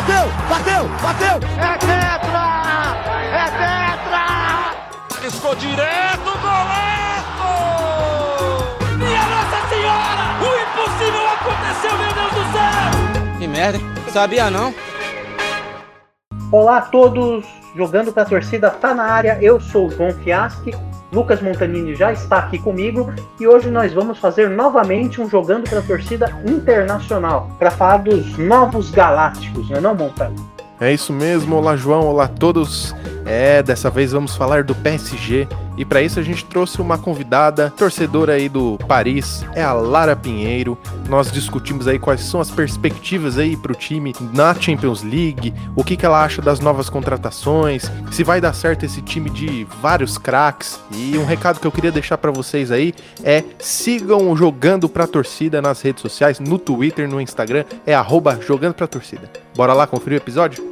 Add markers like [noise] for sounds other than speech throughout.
bateu, bateu, bateu. É tetra! É tetra! Escou direto, golaço! Minha Nossa Senhora! O impossível aconteceu, meu Deus do céu! Que merda, sabia não? Olá a todos, jogando com a torcida tá na área. Eu sou o João Fiaschi Lucas Montanini já está aqui comigo e hoje nós vamos fazer novamente um Jogando para a Torcida Internacional para falar dos novos galácticos, não é não, Montanini? É isso mesmo, olá João, olá a todos. É, dessa vez vamos falar do PSG e para isso a gente trouxe uma convidada, torcedora aí do Paris, é a Lara Pinheiro. Nós discutimos aí quais são as perspectivas aí para o time na Champions League, o que, que ela acha das novas contratações, se vai dar certo esse time de vários craques. E um recado que eu queria deixar para vocês aí é sigam jogando para a torcida nas redes sociais, no Twitter, no Instagram, é arroba pra torcida. Bora lá conferir o episódio?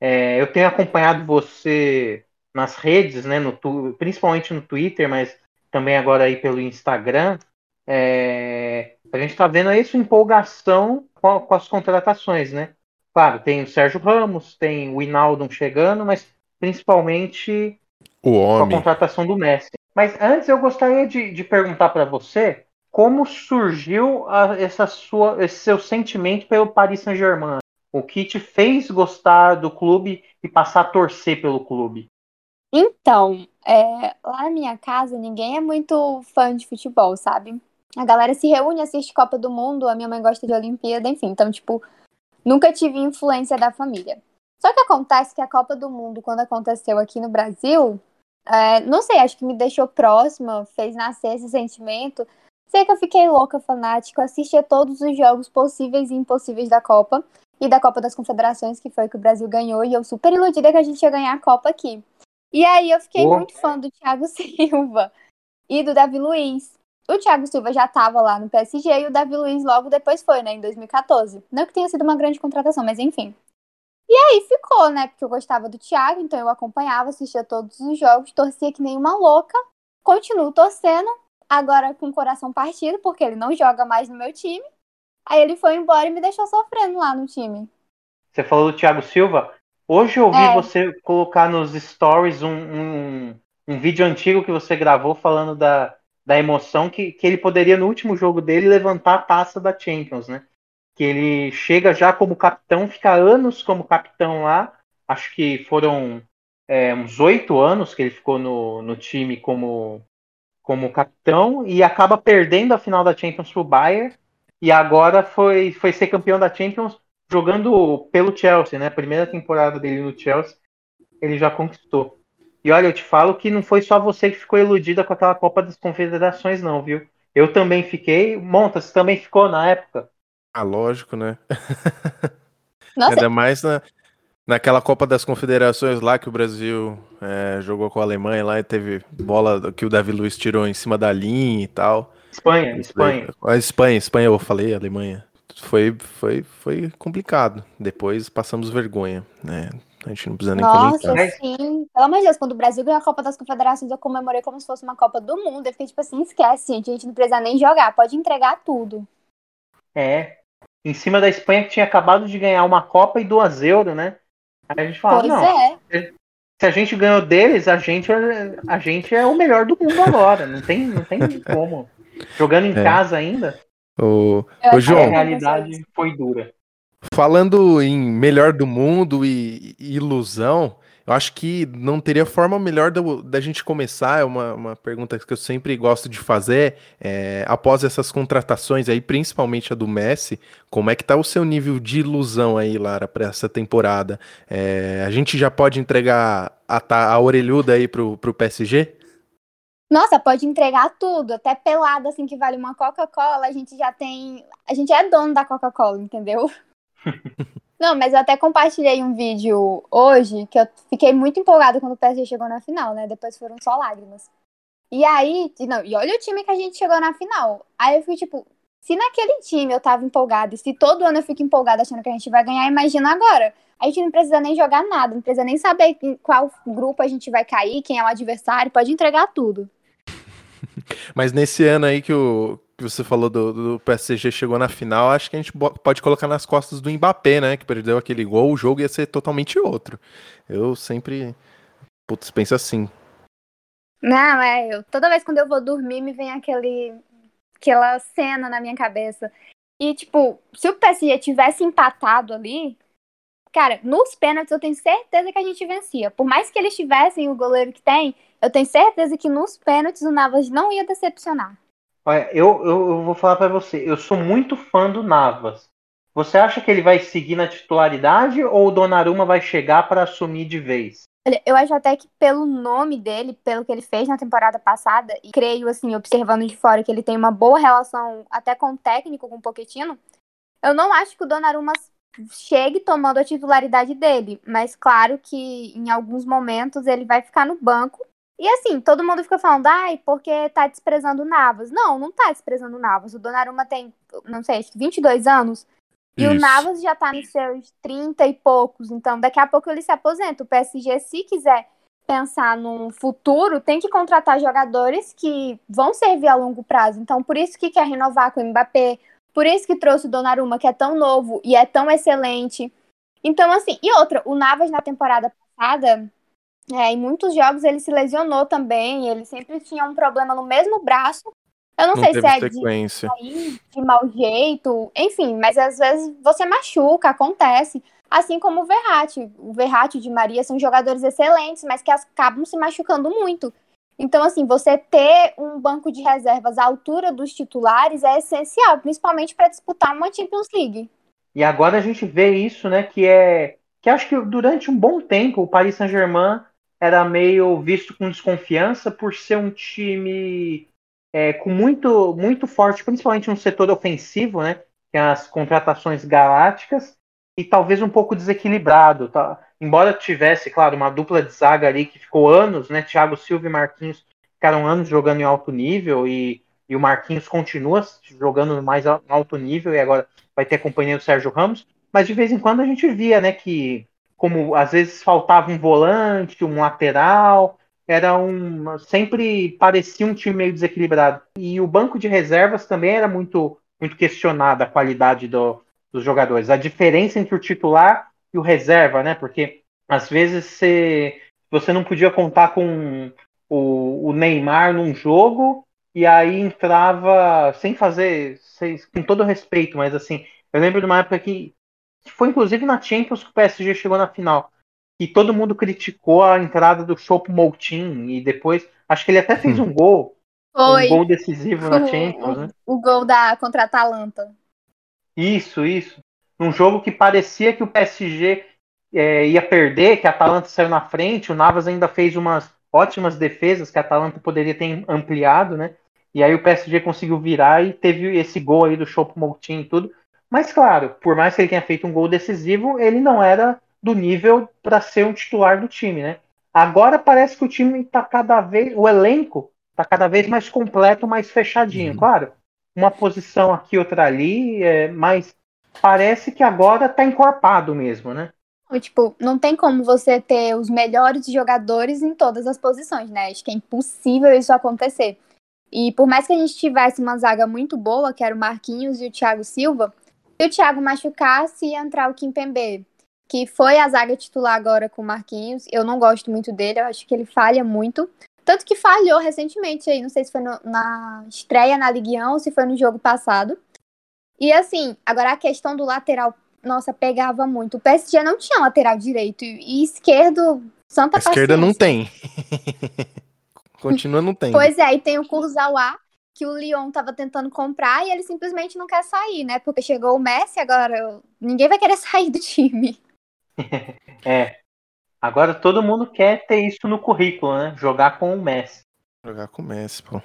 É, eu tenho acompanhado você nas redes, né, no, principalmente no Twitter, mas também agora aí pelo Instagram. É, a gente está vendo aí sua empolgação com, com, as contratações, né? Claro, tem o Sérgio Ramos, tem o Inaldo chegando, mas principalmente a contratação do Messi. Mas antes eu gostaria de, de perguntar para você como surgiu a, essa sua, esse seu sentimento pelo Paris Saint-Germain. O que te fez gostar do clube e passar a torcer pelo clube? Então, é, lá na minha casa, ninguém é muito fã de futebol, sabe? A galera se reúne, assiste Copa do Mundo, a minha mãe gosta de Olimpíada, enfim. Então, tipo, nunca tive influência da família. Só que acontece que a Copa do Mundo, quando aconteceu aqui no Brasil, é, não sei, acho que me deixou próxima, fez nascer esse sentimento. Sei que eu fiquei louca, fanática, assistia todos os jogos possíveis e impossíveis da Copa e da Copa das Confederações, que foi que o Brasil ganhou, e eu super iludida que a gente ia ganhar a Copa aqui. E aí eu fiquei muito fã do Thiago [laughs] Silva e do Davi Luiz. O Thiago Silva já estava lá no PSG e o Davi Luiz logo depois foi, né, em 2014. Não que tenha sido uma grande contratação, mas enfim. E aí ficou, né, porque eu gostava do Thiago, então eu acompanhava, assistia todos os jogos, torcia que nem uma louca. Continuo torcendo, agora com o coração partido, porque ele não joga mais no meu time. Aí ele foi embora e me deixou sofrendo lá no time. Você falou do Thiago Silva? Hoje eu vi é. você colocar nos stories um, um, um, vídeo antigo que você gravou falando da, da emoção que, que ele poderia, no último jogo dele, levantar a taça da Champions, né? Que ele chega já como capitão, fica anos como capitão lá. Acho que foram é, uns oito anos que ele ficou no, no time como, como capitão e acaba perdendo a final da Champions pro Bayern. E agora foi, foi ser campeão da Champions jogando pelo Chelsea, né? Primeira temporada dele no Chelsea, ele já conquistou. E olha, eu te falo que não foi só você que ficou iludida com aquela Copa das Confederações, não, viu? Eu também fiquei. Monta, você também ficou na época? Ah, lógico, né? [laughs] Nossa. Ainda mais na, naquela Copa das Confederações lá que o Brasil é, jogou com a Alemanha lá e teve bola que o Davi Luiz tirou em cima da linha e tal. Espanha, Espanha. A Espanha, Espanha, eu falei, Alemanha foi, foi, foi complicado. Depois passamos vergonha, né? A gente não precisa nem Nossa, comentar. sim. Pelo amor de Deus, quando o Brasil ganhou a Copa das Confederações, eu comemorei como se fosse uma Copa do Mundo. Eu fiquei tipo assim, esquece, gente. A gente não precisa nem jogar, pode entregar tudo. É. Em cima da Espanha que tinha acabado de ganhar uma Copa e duas euros, né? Aí a gente fala, pois não. É. Se a gente ganhou deles, a gente, é, a gente é o melhor do mundo agora. Não tem, não tem como. Jogando em é. casa ainda. O, o João. A realidade foi dura. Falando em melhor do mundo e, e ilusão, eu acho que não teria forma melhor da, da gente começar. É uma, uma pergunta que eu sempre gosto de fazer. É, após essas contratações aí, principalmente a do Messi, como é que tá o seu nível de ilusão aí, Lara, para essa temporada? É, a gente já pode entregar a, a orelhuda aí pro, pro PSG? Nossa, pode entregar tudo, até pelada assim que vale uma Coca-Cola, a gente já tem, a gente é dono da Coca-Cola, entendeu? [laughs] Não, mas eu até compartilhei um vídeo hoje que eu fiquei muito empolgada quando o PSG chegou na final, né? Depois foram só lágrimas. E aí, não, e olha o time que a gente chegou na final. Aí eu fui tipo, se naquele time eu tava empolgada e se todo ano eu fico empolgada achando que a gente vai ganhar, imagina agora. A gente não precisa nem jogar nada, não precisa nem saber em qual grupo a gente vai cair, quem é o adversário, pode entregar tudo. Mas nesse ano aí que o, que você falou do, do PSG chegou na final, acho que a gente pode colocar nas costas do Mbappé, né? Que perdeu aquele gol, o jogo ia ser totalmente outro. Eu sempre. Putz, penso assim. Não, é, eu, toda vez quando eu vou dormir me vem aquele, aquela cena na minha cabeça. E, tipo, se o PSG tivesse empatado ali, cara, nos pênaltis eu tenho certeza que a gente vencia. Por mais que eles tivessem o goleiro que tem, eu tenho certeza que nos pênaltis o Navas não ia decepcionar. Olha, eu, eu, eu vou falar para você, eu sou muito fã do Navas. Você acha que ele vai seguir na titularidade ou o Donnarumma vai chegar para assumir de vez? Olha, eu acho até que pelo nome dele, pelo que ele fez na temporada passada, e creio, assim, observando de fora que ele tem uma boa relação até com o técnico, com o Pochettino, eu não acho que o Donnarumma chegue tomando a titularidade dele, mas claro que em alguns momentos ele vai ficar no banco. E assim, todo mundo fica falando, ai, porque tá desprezando o Navas. Não, não tá desprezando o Navas. O Donnarumma tem, não sei, acho que 22 anos. E Isso. o Navas já tá nos seus 30 e poucos, então daqui a pouco ele se aposenta. O PSG, se quiser pensar no futuro, tem que contratar jogadores que vão servir a longo prazo. Então, por isso que quer renovar com o Mbappé, por isso que trouxe o Donnarumma, que é tão novo e é tão excelente. Então, assim, e outra, o Navas na temporada passada, é, em muitos jogos ele se lesionou também, ele sempre tinha um problema no mesmo braço, eu não, não sei se é sequência. de, de mau jeito, enfim, mas às vezes você machuca, acontece. Assim como o Verratti. O Verratti e Di Maria são jogadores excelentes, mas que acabam se machucando muito. Então, assim, você ter um banco de reservas à altura dos titulares é essencial, principalmente para disputar uma Champions League. E agora a gente vê isso, né, que é que acho que durante um bom tempo o Paris Saint-Germain era meio visto com desconfiança por ser um time é, com muito, muito forte, principalmente no setor ofensivo, né? Que é as contratações galácticas, e talvez um pouco desequilibrado. Tá? Embora tivesse, claro, uma dupla de zaga ali que ficou anos, né? Thiago Silva e Marquinhos ficaram anos jogando em alto nível e, e o Marquinhos continua jogando mais alto nível e agora vai ter a companhia do Sérgio Ramos. Mas de vez em quando a gente via, né, que como às vezes faltava um volante, um lateral, era um sempre parecia um time meio desequilibrado. E o banco de reservas também era muito muito questionado a qualidade do, dos jogadores. A diferença entre o titular e o reserva, né? Porque às vezes você, você não podia contar com o, o Neymar num jogo e aí entrava sem fazer, sem, com todo respeito, mas assim, eu lembro de uma época que foi inclusive na Champions que o PSG chegou na final que todo mundo criticou a entrada do Chopo Moutin e depois acho que ele até fez um gol, Foi. um gol decisivo na Champions, né? O gol da contra a Atalanta. Isso, isso. Num jogo que parecia que o PSG é, ia perder, que a Atalanta saiu na frente, o Navas ainda fez umas ótimas defesas que a Atalanta poderia ter ampliado, né? E aí o PSG conseguiu virar e teve esse gol aí do Chopo Moutin e tudo. Mas claro, por mais que ele tenha feito um gol decisivo, ele não era do nível para ser um titular do time, né? Agora parece que o time está cada vez, o elenco está cada vez mais completo, mais fechadinho. Uhum. Claro, uma posição aqui, outra ali, é, mas parece que agora está encorpado mesmo, né? Tipo, não tem como você ter os melhores jogadores em todas as posições, né? Acho que é impossível isso acontecer. E por mais que a gente tivesse uma zaga muito boa, que era o Marquinhos e o Thiago Silva, se o Thiago machucasse, ia entrar o Kimpembe que foi a zaga titular agora com o Marquinhos. Eu não gosto muito dele, eu acho que ele falha muito. Tanto que falhou recentemente aí, não sei se foi no, na estreia na Ligue 1 ou se foi no jogo passado. E assim, agora a questão do lateral, nossa, pegava muito. O PSG não tinha lateral direito e, esquerdo, santa a esquerda não tem. [laughs] Continua não tem. Pois é, e tem o Kurzawa, que o Lyon tava tentando comprar e ele simplesmente não quer sair, né? Porque chegou o Messi, agora ninguém vai querer [laughs] sair do time. [laughs] é. Agora todo mundo quer ter isso no currículo, né? Jogar com o Messi. Jogar com o Messi, pô.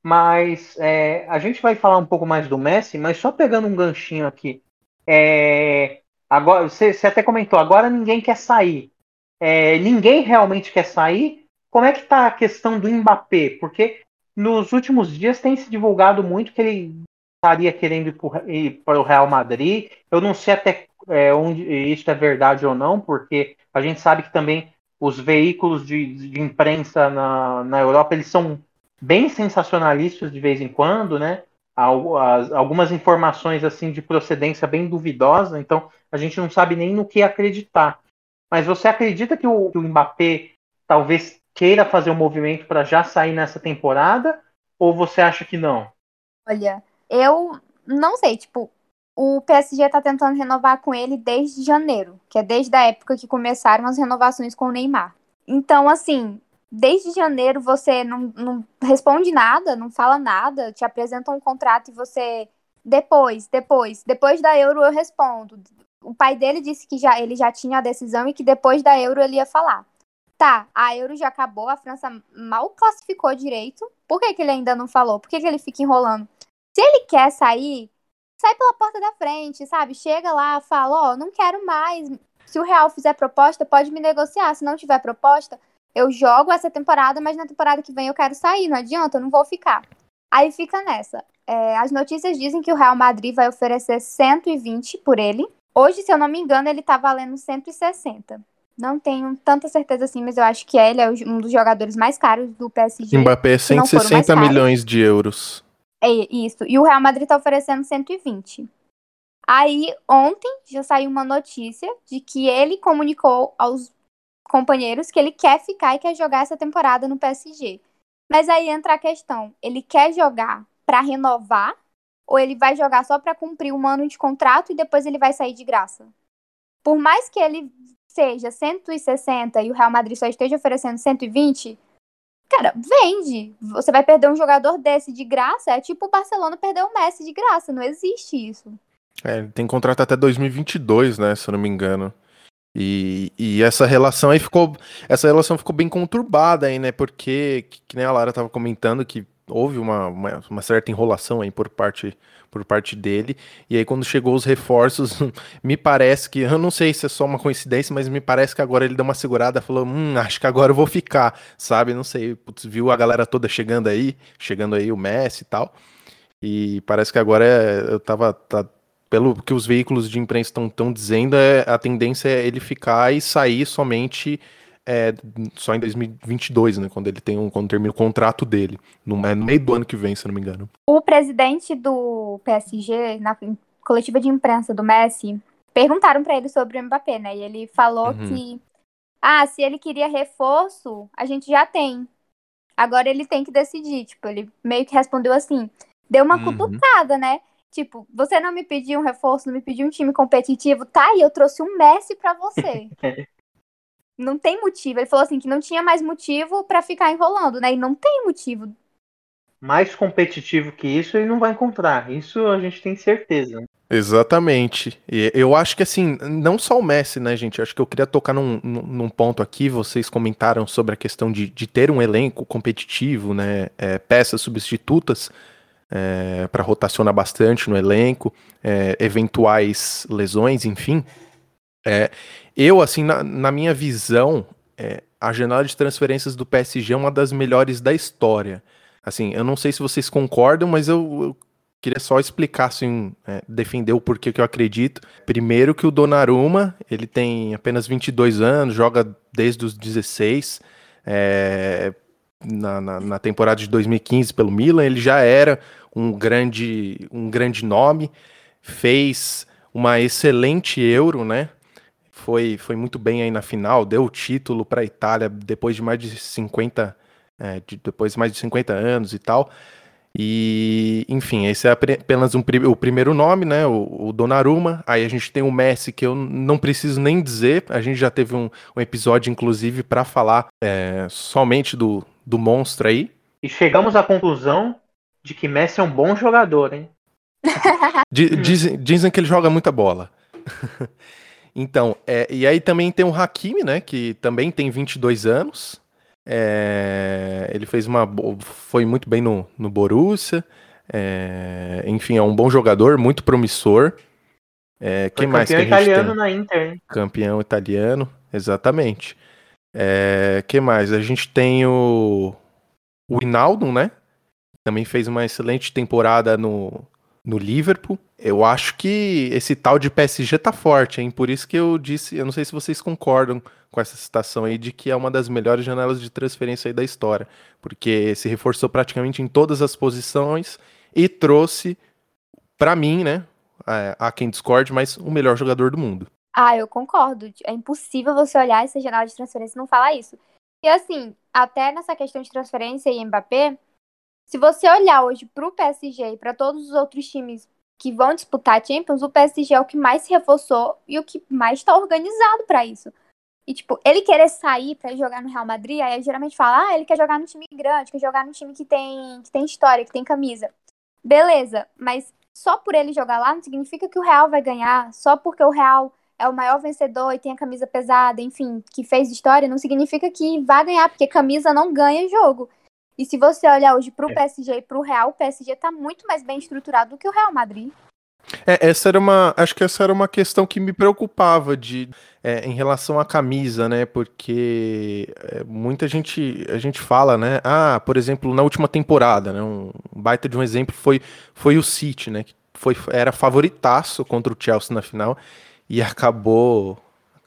Mas é, a gente vai falar um pouco mais do Messi, mas só pegando um ganchinho aqui. É, agora, você, você, até comentou, agora ninguém quer sair. É, ninguém realmente quer sair. Como é que tá a questão do Mbappé? Porque nos últimos dias tem se divulgado muito que ele estaria querendo ir para o Real Madrid. Eu não sei até é, onde isso é verdade ou não, porque a gente sabe que também os veículos de, de imprensa na, na Europa eles são bem sensacionalistas de vez em quando, né? algumas informações assim de procedência bem duvidosa, então a gente não sabe nem no que acreditar. Mas você acredita que o, que o Mbappé talvez queira fazer um movimento para já sair nessa temporada? Ou você acha que não? Olha, eu não sei, tipo, o PSG tá tentando renovar com ele desde janeiro, que é desde a época que começaram as renovações com o Neymar. Então, assim, desde janeiro você não, não responde nada, não fala nada, te apresenta um contrato e você. Depois, depois, depois da Euro eu respondo. O pai dele disse que já, ele já tinha a decisão e que depois da Euro ele ia falar. Tá, a Euro já acabou, a França mal classificou direito. Por que, que ele ainda não falou? Por que, que ele fica enrolando? Se ele quer sair, sai pela porta da frente, sabe? Chega lá, fala, ó, oh, não quero mais. Se o Real fizer proposta, pode me negociar. Se não tiver proposta, eu jogo essa temporada, mas na temporada que vem eu quero sair, não adianta, eu não vou ficar. Aí fica nessa. É, as notícias dizem que o Real Madrid vai oferecer 120 por ele. Hoje, se eu não me engano, ele tá valendo 160. Não tenho tanta certeza assim, mas eu acho que ele é um dos jogadores mais caros do PSG. Mbappé é 160 milhões de euros. É isso. E o Real Madrid tá oferecendo 120. Aí, ontem, já saiu uma notícia de que ele comunicou aos companheiros que ele quer ficar e quer jogar essa temporada no PSG. Mas aí entra a questão: ele quer jogar para renovar ou ele vai jogar só para cumprir um ano de contrato e depois ele vai sair de graça? Por mais que ele seja 160 e o Real Madrid só esteja oferecendo 120, cara, vende. Você vai perder um jogador desse de graça, é tipo o Barcelona perder o Messi de graça, não existe isso. É, tem contrato até 2022, né, se eu não me engano. E, e, essa relação aí ficou. Essa relação ficou bem conturbada aí, né? Porque, que, que nem a Lara estava comentando, que houve uma, uma, uma, certa enrolação aí por parte, por parte dele. E aí, quando chegou os reforços, [laughs] me parece que. Eu não sei se é só uma coincidência, mas me parece que agora ele deu uma segurada falou: hum, acho que agora eu vou ficar, sabe? Não sei. Putz, viu a galera toda chegando aí, chegando aí o Messi e tal. E parece que agora é, eu tava. Tá, pelo que os veículos de imprensa estão dizendo, é, a tendência é ele ficar e sair somente é, só em 2022, né? Quando ele tem um, quando termina o contrato dele. No, é no meio do ano que vem, se não me engano. O presidente do PSG, na coletiva de imprensa do Messi, perguntaram para ele sobre o Mbappé, né? E ele falou uhum. que ah, se ele queria reforço, a gente já tem. Agora ele tem que decidir. Tipo, ele meio que respondeu assim. Deu uma uhum. cutucada, né? Tipo, você não me pediu um reforço, não me pediu um time competitivo, tá aí, eu trouxe um Messi para você. [laughs] não tem motivo. Ele falou assim que não tinha mais motivo para ficar enrolando, né? E não tem motivo. Mais competitivo que isso ele não vai encontrar. Isso a gente tem certeza. Exatamente. E eu acho que assim, não só o Messi, né, gente? Acho que eu queria tocar num, num ponto aqui. Vocês comentaram sobre a questão de, de ter um elenco competitivo, né? É, peças substitutas é, para rotacionar bastante no elenco, é, eventuais lesões, enfim. É, eu, assim, na, na minha visão, é, a janela de transferências do PSG é uma das melhores da história. Assim, eu não sei se vocês concordam, mas eu, eu queria só explicar, assim, é, defender o porquê que eu acredito. Primeiro que o Donnarumma, ele tem apenas 22 anos, joga desde os 16, é, na, na, na, temporada de 2015 pelo Milan, ele já era um grande, um grande nome, fez uma excelente Euro, né? Foi, foi muito bem aí na final, deu o título para a Itália depois de mais de 50, é, de, depois de mais de 50 anos e tal. E, enfim, esse é apenas um, o primeiro nome, né? O, o Donnarumma. Aí a gente tem o Messi, que eu não preciso nem dizer. A gente já teve um, um episódio, inclusive, para falar é, somente do, do monstro aí. E chegamos à conclusão de que Messi é um bom jogador, hein? [laughs] Dizem, dizem que ele joga muita bola. [laughs] então, é, e aí também tem o Hakimi, né? Que também tem 22 anos. É, ele fez uma. Foi muito bem no, no Borussia. É, enfim, é um bom jogador, muito promissor. É, quem mais que a gente italiano tem? na Inter, hein? Campeão italiano, exatamente. É, que mais? A gente tem o, o Inaldo, né? também fez uma excelente temporada no, no Liverpool. Eu acho que esse tal de PSG tá forte, hein? Por isso que eu disse, eu não sei se vocês concordam com essa citação aí de que é uma das melhores janelas de transferência aí da história, porque se reforçou praticamente em todas as posições, e trouxe, para mim, né? Há quem discorde, mas o melhor jogador do mundo. Ah, eu concordo. É impossível você olhar essa janela de transferência e não falar isso. E assim, até nessa questão de transferência e Mbappé, se você olhar hoje pro PSG e para todos os outros times que vão disputar a Champions, o PSG é o que mais se reforçou e o que mais está organizado para isso. E, tipo, ele querer sair para jogar no Real Madrid, aí geralmente fala, ah, ele quer jogar no time grande, quer jogar no time que tem, que tem história, que tem camisa. Beleza, mas só por ele jogar lá não significa que o Real vai ganhar, só porque o Real é o maior vencedor e tem a camisa pesada, enfim, que fez história, não significa que vai ganhar, porque camisa não ganha jogo. E se você olhar hoje pro PSG e pro Real, o PSG tá muito mais bem estruturado do que o Real Madrid. É, essa era uma. Acho que essa era uma questão que me preocupava de, é, em relação à camisa, né? Porque é, muita gente a gente fala, né? Ah, por exemplo, na última temporada, né? Um baita de um exemplo foi, foi o City, né? Que foi, era favoritaço contra o Chelsea na final e acabou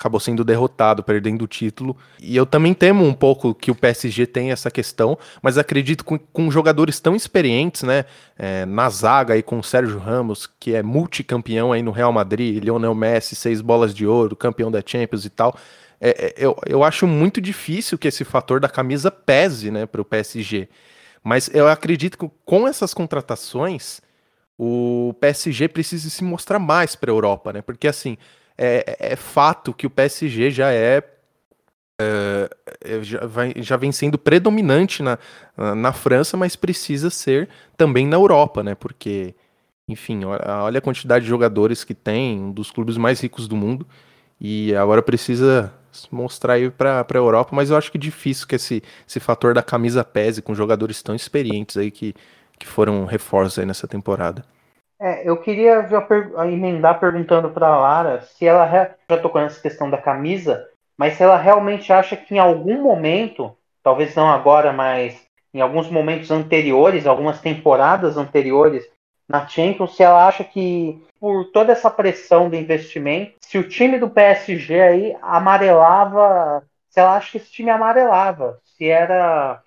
acabou sendo derrotado, perdendo o título. E eu também temo um pouco que o PSG tenha essa questão, mas acredito que com, jogadores tão experientes, né? É, na zaga aí com o Sérgio Ramos, que é multicampeão aí no Real Madrid, Lionel Messi, seis bolas de ouro, campeão da Champions e tal. É, é eu, eu acho muito difícil que esse fator da camisa pese né, para o PSG. Mas eu acredito que com essas contratações, o PSG precisa se mostrar mais para a Europa, né? Porque assim, é, é, fato que o PSG já é, é, é já, vai, já, vem sendo predominante na, na França, mas precisa ser também na Europa, né? Porque, enfim, olha a quantidade de jogadores que tem, um dos clubes mais ricos do mundo, e agora precisa mostrar aí para a Europa, mas eu acho que é difícil que esse, esse fator da camisa pese com jogadores tão experientes aí que, que foram reforços aí nessa temporada. É, eu queria já per emendar perguntando para Lara se ela já tocou nessa questão da camisa, mas se ela realmente acha que em algum momento, talvez não agora, mas em alguns momentos anteriores, algumas temporadas anteriores na Champions, se ela acha que por toda essa pressão do investimento, se o time do PSG aí amarelava, se ela acha que esse time amarelava, se era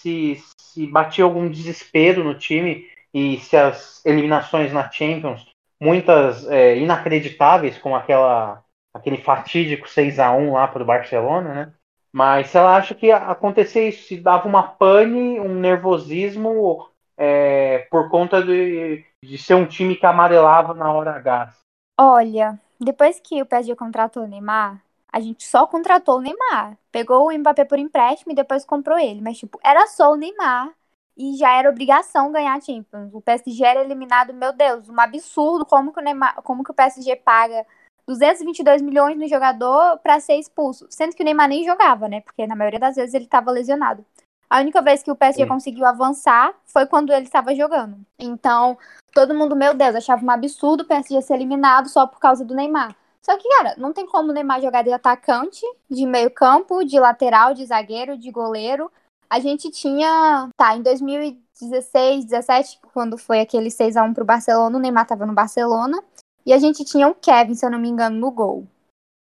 se, se batia algum desespero no time e se as eliminações na Champions, muitas é, inacreditáveis, como aquela aquele fatídico 6 a 1 lá para o Barcelona, né? Mas se ela acha que acontecia isso, se dava uma pane, um nervosismo é, por conta de, de ser um time que amarelava na hora H. Olha, depois que o PSG contratou o Neymar, a gente só contratou o Neymar. Pegou o Mbappé por empréstimo e depois comprou ele. Mas, tipo, era só o Neymar e já era obrigação ganhar a Champions. O PSG era eliminado, meu Deus, um absurdo como que o, Neymar, como que o PSG paga 222 milhões no jogador para ser expulso, sendo que o Neymar nem jogava, né? Porque na maioria das vezes ele estava lesionado. A única vez que o PSG conseguiu avançar foi quando ele estava jogando. Então, todo mundo, meu Deus, achava um absurdo o PSG ser eliminado só por causa do Neymar. Só que, cara, não tem como o Neymar jogar de atacante, de meio campo, de lateral, de zagueiro, de goleiro a gente tinha, tá, em 2016, 17, quando foi aquele 6 a 1 pro Barcelona, o Neymar tava no Barcelona, e a gente tinha o Kevin, se eu não me engano, no gol.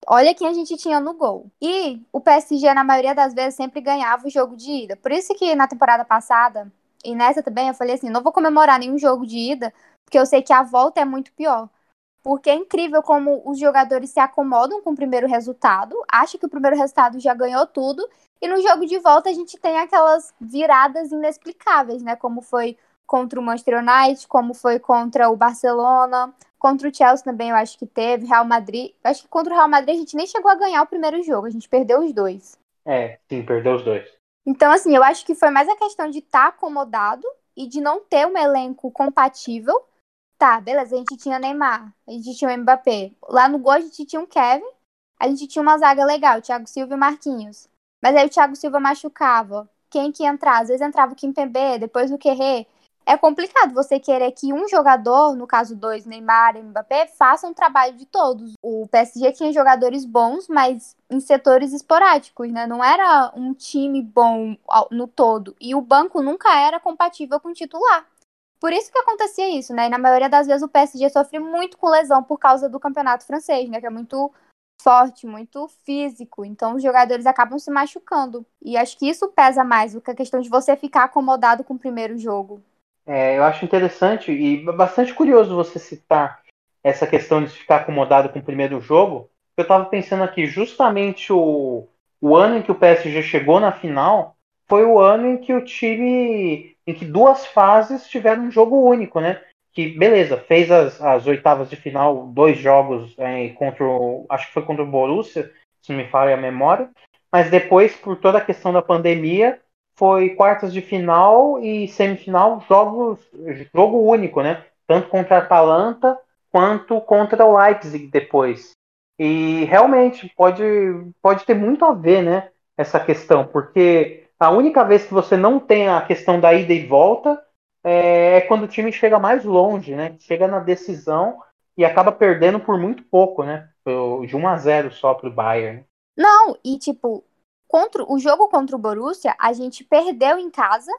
Olha quem a gente tinha no gol. E o PSG, na maioria das vezes, sempre ganhava o jogo de ida. Por isso que na temporada passada, e nessa também, eu falei assim: não vou comemorar nenhum jogo de ida, porque eu sei que a volta é muito pior. Porque é incrível como os jogadores se acomodam com o primeiro resultado, acham que o primeiro resultado já ganhou tudo, e no jogo de volta a gente tem aquelas viradas inexplicáveis, né? Como foi contra o Manchester United, como foi contra o Barcelona, contra o Chelsea também eu acho que teve, Real Madrid. Eu acho que contra o Real Madrid a gente nem chegou a ganhar o primeiro jogo, a gente perdeu os dois. É, sim, perdeu os dois. Então, assim, eu acho que foi mais a questão de estar tá acomodado e de não ter um elenco compatível. Tá, beleza, a gente tinha Neymar, a gente tinha o Mbappé. Lá no gol a gente tinha um Kevin, a gente tinha uma zaga legal, Thiago Silva e Marquinhos. Mas aí o Thiago Silva machucava. Quem que ia entrar? Às vezes entrava o Kimpembe, depois o Querré. É complicado você querer que um jogador, no caso dois, Neymar e Mbappé, faça um trabalho de todos. O PSG tinha jogadores bons, mas em setores esporádicos, né? Não era um time bom no todo. E o banco nunca era compatível com o titular. Por isso que acontecia isso, né? E na maioria das vezes o PSG sofre muito com lesão por causa do campeonato francês, né? Que é muito forte, muito físico. Então os jogadores acabam se machucando. E acho que isso pesa mais do que a questão de você ficar acomodado com o primeiro jogo. É, eu acho interessante e bastante curioso você citar essa questão de ficar acomodado com o primeiro jogo. Eu estava pensando aqui, justamente o, o ano em que o PSG chegou na final foi o ano em que o time, em que duas fases tiveram um jogo único, né? Que beleza, fez as, as oitavas de final, dois jogos é, contra, o, acho que foi contra o Borussia, se não me falha a memória, mas depois, por toda a questão da pandemia, foi quartas de final e semifinal jogos, jogo único, né? Tanto contra a Atalanta quanto contra o Leipzig depois. E realmente pode, pode ter muito a ver, né? Essa questão, porque a única vez que você não tem a questão da ida e volta é, é quando o time chega mais longe, né? Chega na decisão e acaba perdendo por muito pouco, né? De 1 a 0 só pro Bayern. Não, e tipo, contra o jogo contra o Borussia, a gente perdeu em casa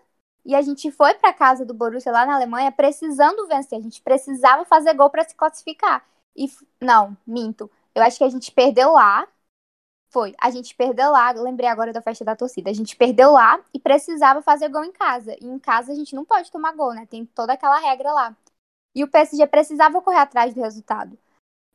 e a gente foi para casa do Borussia lá na Alemanha precisando vencer. A gente precisava fazer gol para se classificar. E não, minto. Eu acho que a gente perdeu lá. Foi. A gente perdeu lá. Lembrei agora da festa da torcida. A gente perdeu lá e precisava fazer gol em casa. E em casa a gente não pode tomar gol, né? Tem toda aquela regra lá. E o PSG precisava correr atrás do resultado.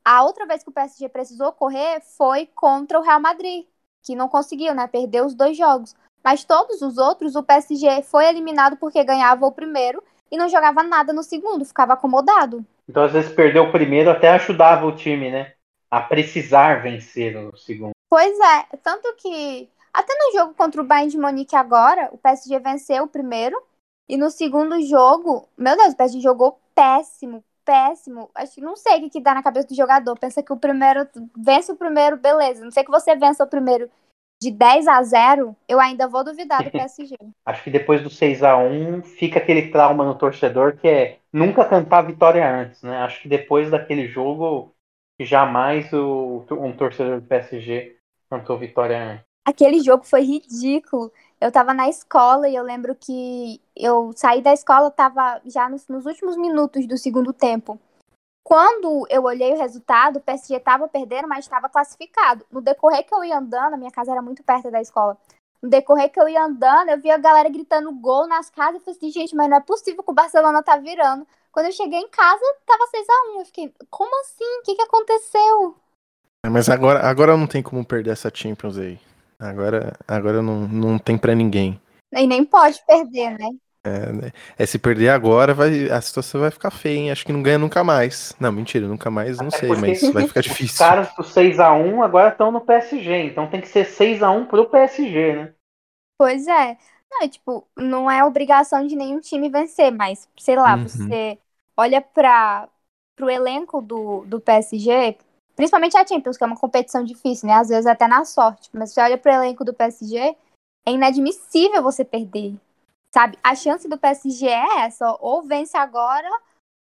A outra vez que o PSG precisou correr foi contra o Real Madrid que não conseguiu, né? Perdeu os dois jogos. Mas todos os outros, o PSG foi eliminado porque ganhava o primeiro e não jogava nada no segundo, ficava acomodado. Então, às vezes, perder o primeiro até ajudava o time, né? A precisar vencer no segundo. Pois é, tanto que até no jogo contra o Bayern de Monique agora, o PSG venceu o primeiro e no segundo jogo, meu Deus, o PSG jogou péssimo, péssimo. Acho que não sei o que, que dá na cabeça do jogador. Pensa que o primeiro vence o primeiro, beleza. Não sei que você vença o primeiro de 10 a 0, eu ainda vou duvidar do [laughs] PSG. Acho que depois do 6 a 1 fica aquele trauma no torcedor que é nunca cantar vitória antes, né? Acho que depois daquele jogo jamais o, um torcedor do PSG cantou vitória. Aquele jogo foi ridículo eu tava na escola e eu lembro que eu saí da escola, tava já nos, nos últimos minutos do segundo tempo. Quando eu olhei o resultado, o PSG estava perdendo, mas estava classificado. No decorrer que eu ia andando, a minha casa era muito perto da escola. No decorrer que eu ia andando, eu vi a galera gritando gol nas casas. Eu falei assim, gente, mas não é possível que o Barcelona tá virando. Quando eu cheguei em casa, tava 6x1. Eu fiquei, como assim? O que, que aconteceu? É, mas agora, agora não tem como perder essa Champions aí. Agora, agora não, não tem para ninguém. E nem pode perder, né? É, né? é, se perder agora, vai, a situação vai ficar feia, hein? Acho que não ganha nunca mais. Não, mentira, nunca mais, não Até sei, mas vai ficar [laughs] difícil. Os caras do 6x1 agora estão no PSG, então tem que ser 6x1 pro PSG, né? Pois é. Não, tipo, não é obrigação de nenhum time vencer, mas, sei lá, uhum. você olha para pro elenco do, do PSG, Principalmente a Champions, que é uma competição difícil, né? Às vezes até na sorte. Mas você olha pro elenco do PSG, é inadmissível você perder. Sabe? A chance do PSG é essa. Ou vence agora,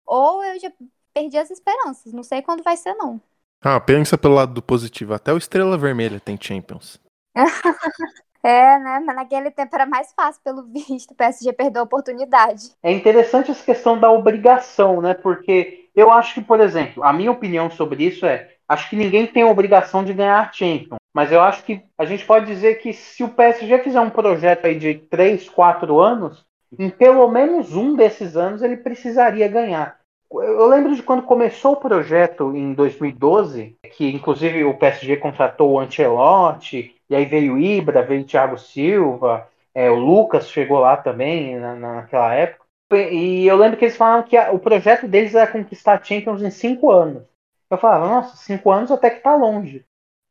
ou eu já perdi as esperanças. Não sei quando vai ser, não. Ah, pensa pelo lado do positivo. Até o Estrela Vermelha tem Champions. [laughs] é, né? Mas naquele tempo era mais fácil, pelo [laughs] visto. O PSG perdeu a oportunidade. É interessante essa questão da obrigação, né? Porque eu acho que, por exemplo, a minha opinião sobre isso é Acho que ninguém tem a obrigação de ganhar a Champions. Mas eu acho que a gente pode dizer que se o PSG fizer um projeto aí de 3, 4 anos, em pelo menos um desses anos ele precisaria ganhar. Eu lembro de quando começou o projeto em 2012, que inclusive o PSG contratou o Ancelotti, e aí veio o Ibra, veio o Thiago Silva, é, o Lucas chegou lá também na, naquela época. E eu lembro que eles falaram que a, o projeto deles era conquistar a Champions em cinco anos. Eu falava, nossa, cinco anos até que tá longe.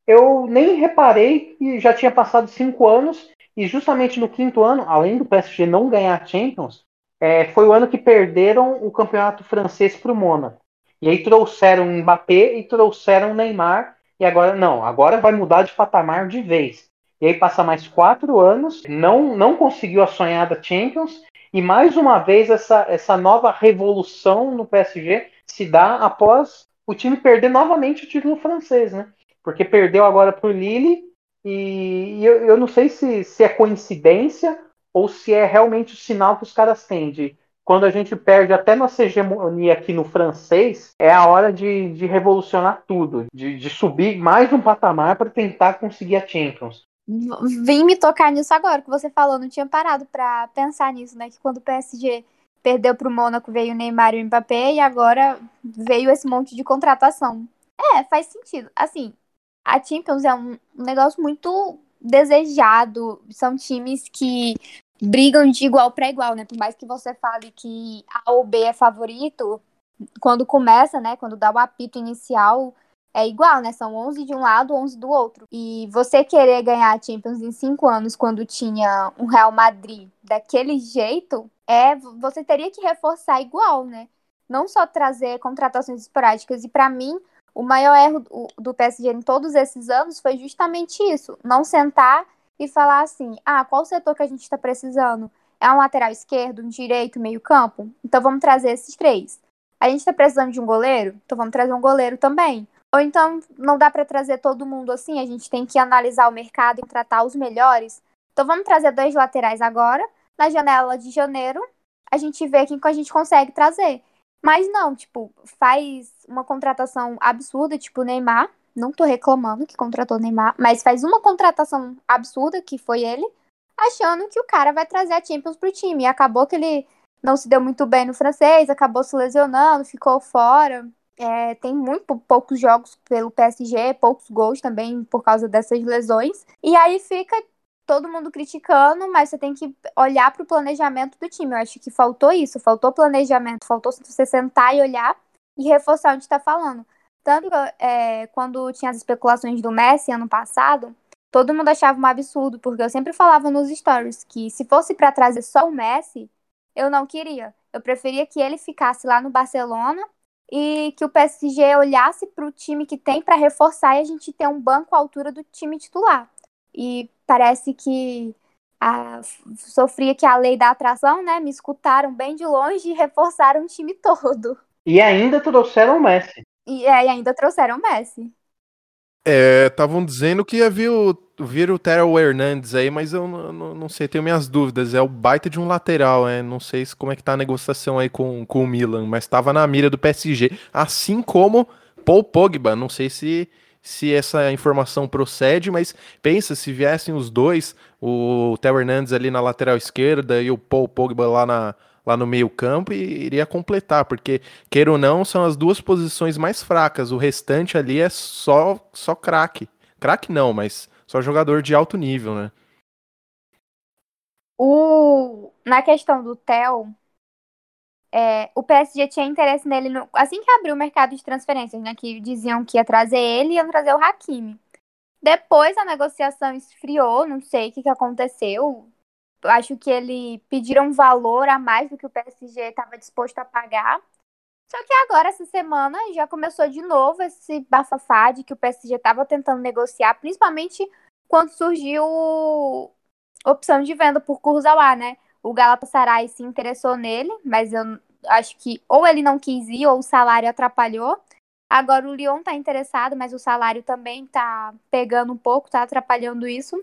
Eu nem reparei que já tinha passado cinco anos e justamente no quinto ano, além do PSG não ganhar a Champions, é, foi o ano que perderam o campeonato francês para o Mônaco. E aí trouxeram o Mbappé e trouxeram o Neymar. E agora, não, agora vai mudar de patamar de vez. E aí passa mais quatro anos, não, não conseguiu a sonhada Champions. E mais uma vez essa, essa nova revolução no PSG se dá após o time perder novamente o título francês, né? Porque perdeu agora para o Lille e, eu, eu, não sei se, se é coincidência ou se é realmente o sinal que os caras têm de quando a gente perde até nossa hegemonia aqui no francês, é a hora de, de revolucionar tudo, de, de subir mais um patamar para tentar conseguir a Champions. Vim me tocar nisso agora que você falou, não tinha parado para pensar nisso, né? Que quando o PSG perdeu pro Mônaco, veio o Neymar e o Mbappé, e agora veio esse monte de contratação. É, faz sentido. Assim, a Champions é um negócio muito desejado. São times que brigam de igual para igual, né? Por mais que você fale que A ou B é favorito, quando começa, né? Quando dá o apito inicial, é igual, né? São 11 de um lado, 11 do outro. E você querer ganhar a Champions em cinco anos, quando tinha um Real Madrid daquele jeito, é você teria que reforçar igual, né? Não só trazer contratações esporádicas. E para mim, o maior erro do PSG em todos esses anos foi justamente isso: não sentar e falar assim: ah, qual setor que a gente está precisando? É um lateral esquerdo, um direito, meio campo? Então vamos trazer esses três. A gente está precisando de um goleiro? Então vamos trazer um goleiro também. Ou então não dá para trazer todo mundo assim, a gente tem que analisar o mercado e tratar os melhores. Então vamos trazer dois laterais agora, na janela de janeiro, a gente vê quem que a gente consegue trazer. Mas não, tipo, faz uma contratação absurda, tipo o Neymar. Não tô reclamando que contratou Neymar, mas faz uma contratação absurda, que foi ele, achando que o cara vai trazer a Champions pro time. E acabou que ele não se deu muito bem no francês, acabou se lesionando, ficou fora. É, tem muito poucos jogos pelo PSG, poucos gols também por causa dessas lesões. E aí fica todo mundo criticando, mas você tem que olhar para o planejamento do time. Eu acho que faltou isso, faltou planejamento, faltou você sentar e olhar e reforçar onde está falando. Tanto é, quando tinha as especulações do Messi ano passado, todo mundo achava um absurdo, porque eu sempre falava nos stories que se fosse para trazer só o Messi, eu não queria. Eu preferia que ele ficasse lá no Barcelona e que o PSG olhasse para o time que tem para reforçar e a gente ter um banco à altura do time titular. E parece que a, sofria que a lei da atração, né? Me escutaram bem de longe e [laughs] reforçaram o time todo. E ainda trouxeram o Messi. E, é, e ainda trouxeram o Messi. Estavam é, dizendo que ia vir o, vir o Terrell Hernandes aí, mas eu não, sei, tenho minhas dúvidas. É o baita de um lateral, é. Não sei como é que tá a negociação aí com, com o Milan, mas estava na mira do PSG. Assim como Paul Pogba. Não sei se, se essa informação procede, mas pensa, se viessem os dois, o Theo Hernandes ali na lateral esquerda e o Paul Pogba lá na, lá no meio-campo e iria completar, porque, queira ou não, são as duas posições mais fracas. O restante ali é só, só craque. Craque não, mas só jogador de alto nível, né? O... Na questão do Theo, é, o PSG tinha interesse nele no... assim que abriu o mercado de transferências, né? Que diziam que ia trazer ele e iam trazer o Hakimi. Depois a negociação esfriou, não sei o que, que aconteceu acho que ele pediram um valor a mais do que o PSG estava disposto a pagar. Só que agora, essa semana, já começou de novo esse bafafá de que o PSG estava tentando negociar, principalmente quando surgiu opção de venda por Kurzawa, né? O Galatasaray se interessou nele, mas eu acho que ou ele não quis ir ou o salário atrapalhou. Agora o Lyon tá interessado, mas o salário também tá pegando um pouco, tá atrapalhando isso.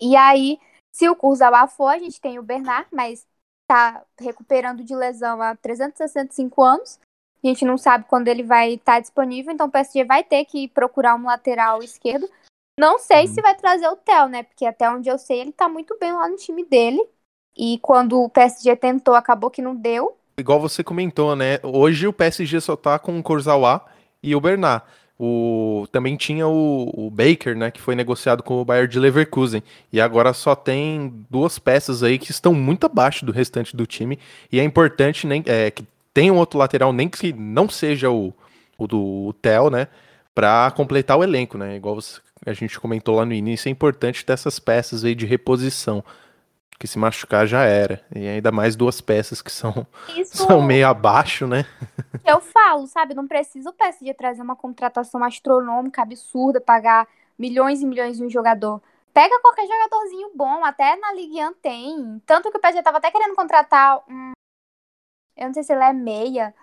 E aí se o Kurzawa for, a gente tem o Bernard, mas tá recuperando de lesão há 365 anos. A gente não sabe quando ele vai estar tá disponível, então o PSG vai ter que procurar um lateral esquerdo. Não sei se uhum. vai trazer o Theo, né? Porque até onde eu sei, ele tá muito bem lá no time dele. E quando o PSG tentou, acabou que não deu. Igual você comentou, né? Hoje o PSG só tá com o Kurzawa e o Bernard. O, também tinha o, o, Baker, né, que foi negociado com o Bayern de Leverkusen. E agora só tem duas peças aí que estão muito abaixo do restante do time. E é importante nem, é, que tenha um outro lateral, nem que não seja o, o do Theo, né, para completar o elenco, né. Igual a gente comentou lá no início, é importante ter essas peças aí de reposição que se machucar já era. E ainda mais duas peças que são, Isso... são meio abaixo, né? Eu falo, sabe? Não precisa o PSG trazer uma contratação astronômica, absurda, pagar milhões e milhões de um jogador. Pega qualquer jogadorzinho bom, até na Ligue 1 tem. Tanto que o PSG tava até querendo contratar um. Eu não sei se ele é meia.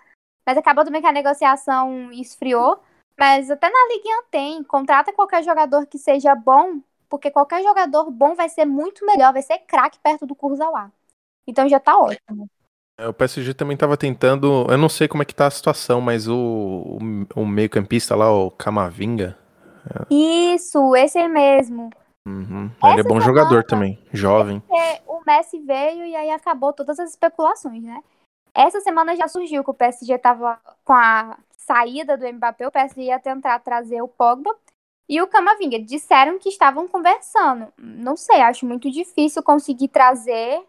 Mas acabou também que a negociação esfriou. Mas até na Ligue 1 tem. Contrata qualquer jogador que seja bom porque qualquer jogador bom vai ser muito melhor, vai ser craque perto do Kurzawa. Então já tá ótimo. É, o PSG também estava tentando, eu não sei como é que tá a situação, mas o, o, o meio-campista lá, o Camavinga. É... Isso, esse mesmo. Uhum. Ele é bom jogador também, jovem. o Messi veio e aí acabou todas as especulações, né? Essa semana já surgiu que o PSG estava com a saída do Mbappé, o PSG ia tentar trazer o Pogba e o Camavinga. Disseram que estavam conversando. Não sei, acho muito difícil conseguir trazer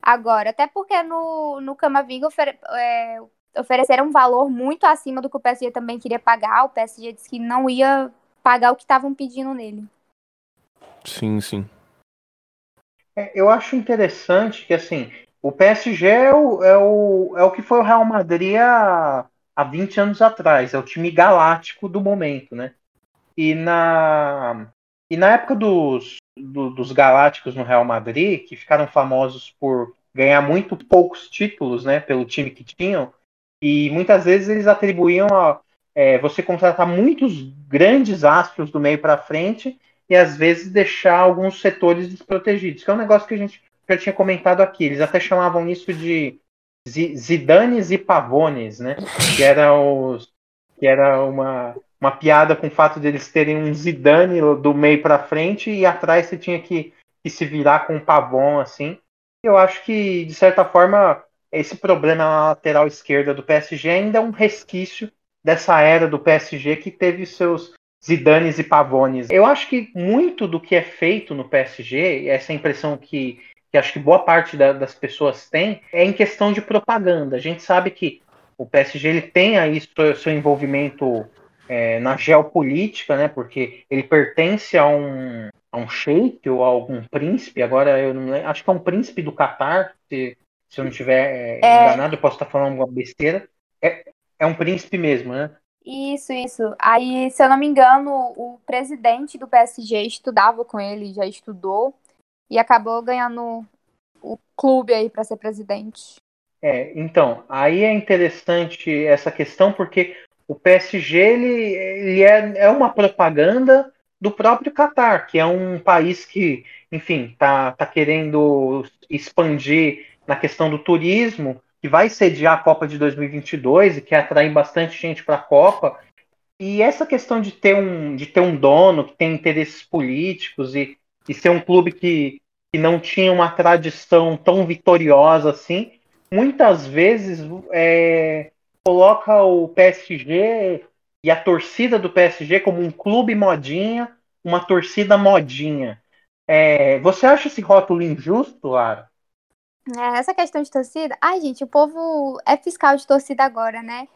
agora. Até porque no, no Camavinga ofere, é, ofereceram um valor muito acima do que o PSG também queria pagar. O PSG disse que não ia pagar o que estavam pedindo nele. Sim, sim. É, eu acho interessante que, assim, o PSG é o, é o, é o que foi o Real Madrid há, há 20 anos atrás. É o time galáctico do momento, né? E na, e na época dos, do, dos Galácticos no Real Madrid, que ficaram famosos por ganhar muito poucos títulos, né, pelo time que tinham, e muitas vezes eles atribuíam a é, você contratar muitos grandes astros do meio para frente e às vezes deixar alguns setores desprotegidos, que é um negócio que a gente já tinha comentado aqui. Eles até chamavam isso de Zidanes e Pavones, né? Que era os que era uma uma piada com o fato deles terem um Zidane do meio para frente e atrás você tinha que, que, se virar com um Pavon assim. Eu acho que de certa forma esse problema na lateral esquerda do PSG ainda é um resquício dessa era do PSG que teve seus Zidanes e Pavones. Eu acho que muito do que é feito no PSG, essa impressão que, que acho que boa parte da, das pessoas tem, é em questão de propaganda. A gente sabe que o PSG ele tem aí seu, seu envolvimento é, na geopolítica, né? Porque ele pertence a um, a um sheik ou a algum príncipe. Agora eu não lembro, acho que é um príncipe do Catar, se, se eu não estiver é, é... enganado, eu posso estar falando alguma besteira. É, é um príncipe mesmo, né? Isso, isso. Aí, se eu não me engano, o presidente do PSG estudava com ele, já estudou e acabou ganhando o clube aí para ser presidente. É, então, aí é interessante essa questão porque o PSG ele, ele é, é uma propaganda do próprio Catar, que é um país que, enfim, tá, tá querendo expandir na questão do turismo, que vai sediar a Copa de 2022 e quer atrair bastante gente para a Copa. E essa questão de ter um, de ter um dono que tem interesses políticos e, e ser um clube que, que não tinha uma tradição tão vitoriosa assim, muitas vezes é, coloca o PSG e a torcida do PSG como um clube modinha, uma torcida modinha. É, você acha esse rótulo injusto, Lara? É, essa questão de torcida. Ai, gente, o povo é fiscal de torcida agora, né?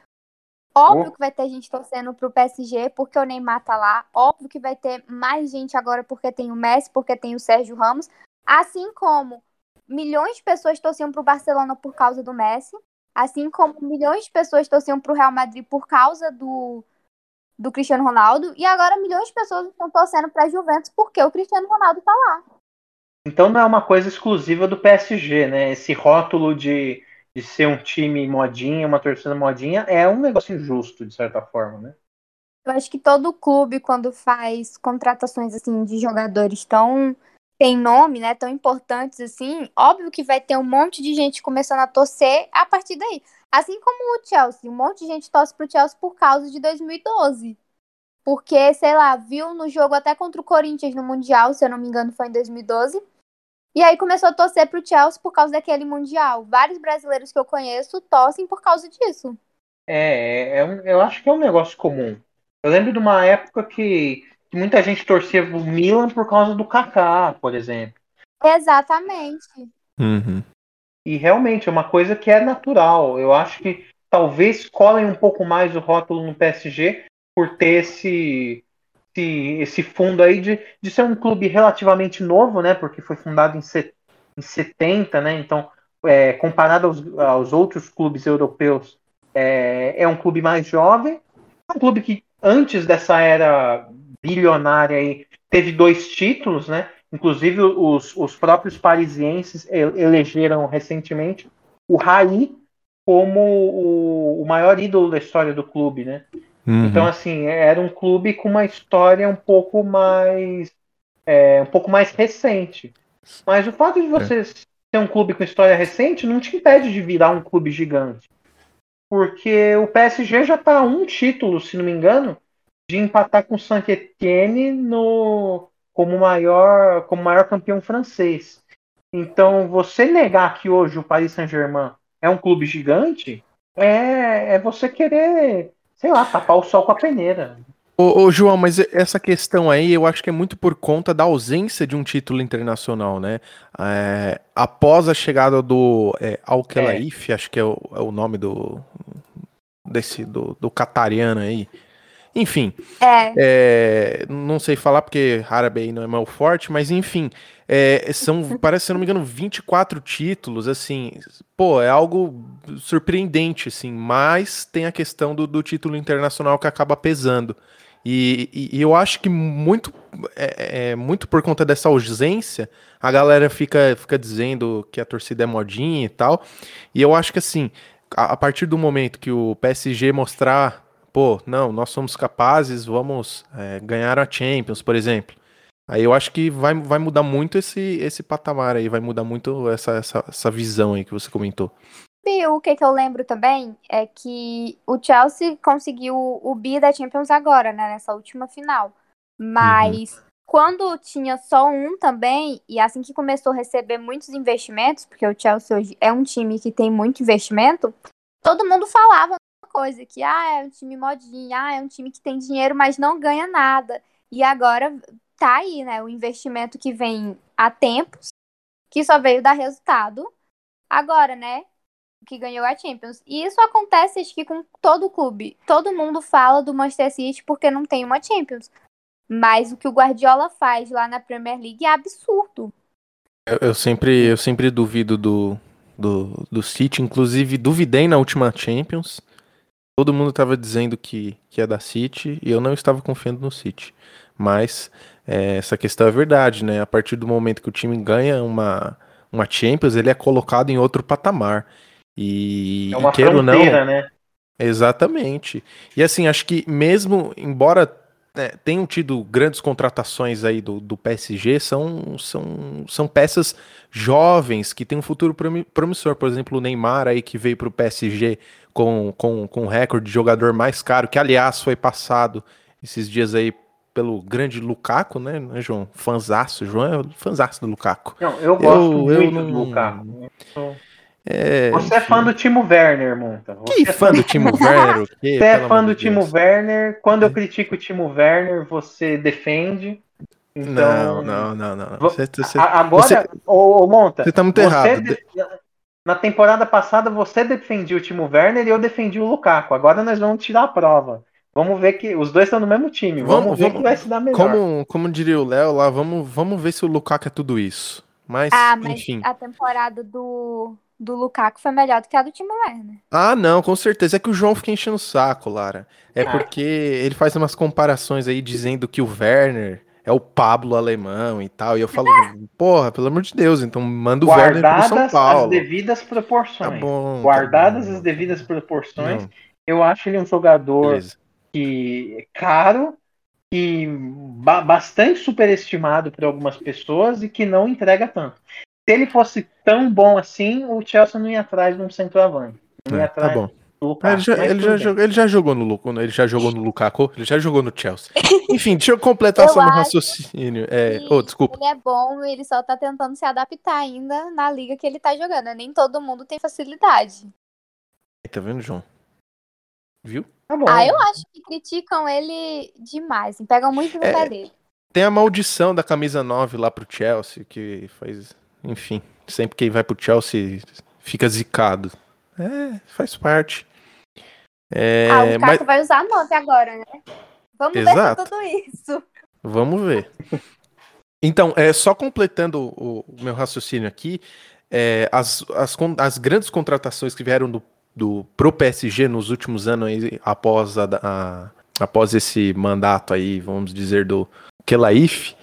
Óbvio oh. que vai ter gente torcendo pro PSG porque o Neymar tá lá. Óbvio que vai ter mais gente agora porque tem o Messi, porque tem o Sérgio Ramos. Assim como milhões de pessoas torciam pro Barcelona por causa do Messi. Assim como milhões de pessoas torciam para o Real Madrid por causa do, do Cristiano Ronaldo. E agora milhões de pessoas estão torcendo para a Juventus porque o Cristiano Ronaldo está lá. Então não é uma coisa exclusiva do PSG, né? Esse rótulo de, de ser um time modinha, uma torcida modinha, é um negócio injusto, de certa forma, né? Eu acho que todo clube, quando faz contratações assim de jogadores tão tem nome, né, tão importantes assim, óbvio que vai ter um monte de gente começando a torcer a partir daí. Assim como o Chelsea, um monte de gente torce pro Chelsea por causa de 2012. Porque, sei lá, viu no jogo até contra o Corinthians no Mundial, se eu não me engano, foi em 2012. E aí começou a torcer pro Chelsea por causa daquele Mundial. Vários brasileiros que eu conheço torcem por causa disso. É, é, é um, eu acho que é um negócio comum. Eu lembro de uma época que muita gente torcia o Milan por causa do Kaká, por exemplo. Exatamente. Uhum. E realmente é uma coisa que é natural. Eu acho que talvez colhem um pouco mais o rótulo no PSG por ter esse, esse, esse fundo aí de, de ser um clube relativamente novo, né? Porque foi fundado em, set, em 70, né? Então, é, comparado aos, aos outros clubes europeus, é, é um clube mais jovem. É um clube que antes dessa era bilionária aí, teve dois títulos, né? Inclusive os, os próprios parisienses elegeram recentemente o Raí como o, o maior ídolo da história do clube, né? Uhum. Então assim era um clube com uma história um pouco mais é, um pouco mais recente. Mas o fato de você é. ser um clube com história recente não te impede de virar um clube gigante. Porque o PSG já está um título, se não me engano, de empatar com o Saint-Étienne no como maior como maior campeão francês. Então, você negar que hoje o Paris Saint-Germain é um clube gigante, é, é você querer, sei lá, tapar o sol com a peneira. Ô, ô, João, mas essa questão aí eu acho que é muito por conta da ausência de um título internacional, né? É, após a chegada do é, Al Khelaif, é. acho que é o, é o, nome do desse do, do Catariano aí. Enfim, é. é. não sei falar porque árabe aí não é meu forte, mas enfim, é, são, [laughs] parece, se não me engano, 24 títulos, assim, pô, é algo surpreendente, assim, mas tem a questão do, do título internacional que acaba pesando. E, e, e eu acho que muito, é, é, muito por conta dessa ausência, a galera fica, fica dizendo que a torcida é modinha e tal. E eu acho que assim, a, a partir do momento que o PSG mostrar, pô, não, nós somos capazes, vamos é, ganhar a Champions, por exemplo. Aí eu acho que vai, vai mudar muito esse, esse patamar aí, vai mudar muito essa, essa, essa visão aí que você comentou. E o que, que eu lembro também é que o Chelsea conseguiu o bi da Champions agora, né? Nessa última final. Mas uhum. quando tinha só um também, e assim que começou a receber muitos investimentos, porque o Chelsea hoje é um time que tem muito investimento, todo mundo falava coisa, que ah, é um time modinho, ah, é um time que tem dinheiro, mas não ganha nada. E agora tá aí, né? O investimento que vem há tempos, que só veio dar resultado agora, né? que ganhou a Champions. E isso acontece, acho que com todo o clube. Todo mundo fala do Manchester City porque não tem uma Champions. Mas o que o Guardiola faz lá na Premier League é absurdo. Eu, eu sempre, eu sempre duvido do, do, do City. Inclusive, duvidei na última Champions. Todo mundo estava dizendo que, que é da City e eu não estava confiando no City. Mas é, essa questão é verdade, né? A partir do momento que o time ganha uma, uma Champions, ele é colocado em outro patamar. E, é uma e não, né? Exatamente. E assim, acho que mesmo, embora né, tenham tido grandes contratações aí do, do PSG, são, são, são peças jovens que têm um futuro promissor. Por exemplo, o Neymar aí que veio para o PSG com, com, com um recorde de jogador mais caro, que aliás foi passado esses dias aí pelo grande Lukaku, né, né João? Fanzaço, João é fanzaço do Lukaku. Não, eu gosto eu, muito eu não... do Lukaku. Eu é, Você é fã do Timo Werner, Monta. Você que é fã do Timo Werner? Você é fã do Timo [laughs] Werner. Quando eu critico o Timo Werner, você defende. Então, não, não, não, não. Você, você, agora, você, ô, ô, Monta. Você tá muito errado. De, na temporada passada, você defendia o Timo Werner e eu defendi o Lukaku. Agora nós vamos tirar a prova. Vamos ver que os dois estão no mesmo time. Vamos, vamos ver vamos, que vai se dar melhor. Como, como diria o Léo lá, vamos, vamos ver se o Lukaku é tudo isso. Mas, ah, mas enfim. a temporada do do Lukaku foi melhor do que a do Timo Werner. Ah, não, com certeza. É que o João fica enchendo o saco, Lara. É ah. porque ele faz umas comparações aí dizendo que o Werner é o Pablo alemão e tal. E eu falo, porra, pelo amor de Deus, então manda o Guardadas Werner pro São Paulo. as devidas proporções. Tá bom, Guardadas tá bom. as devidas proporções, não. eu acho ele um jogador Beleza. que é caro e ba bastante superestimado por algumas pessoas e que não entrega tanto se ele fosse tão bom assim, o Chelsea não ia atrás de um centroavante. Não ia é, tá atrás tá bom. Lukaku, ele, já, ele, já jogou, ele já jogou no Lukaku, ele já jogou no Lukaku, ele já jogou no Chelsea. [laughs] Enfim, deixa eu completar eu só meu raciocínio. É, oh, desculpa. Ele é bom, ele só tá tentando se adaptar ainda na liga que ele tá jogando. Nem todo mundo tem facilidade. Tá vendo, João? Viu? Tá ah, eu acho que criticam ele demais, assim, pegam muito no é, pé dele. Tem a maldição da camisa 9 lá pro Chelsea, que faz enfim, sempre que vai pro Chelsea fica zicado. É, faz parte. É, ah, o Caco mas... vai usar a 9 agora, né? Vamos Exato. ver tudo isso. Vamos ver. [laughs] Então, é, só completando o, o meu raciocínio aqui, é, as, as, as, grandes contratações que vieram do, do, pro PSG nos últimos anos aí, após, a, a, após esse mandato aí, vamos dizer, do Kelaif,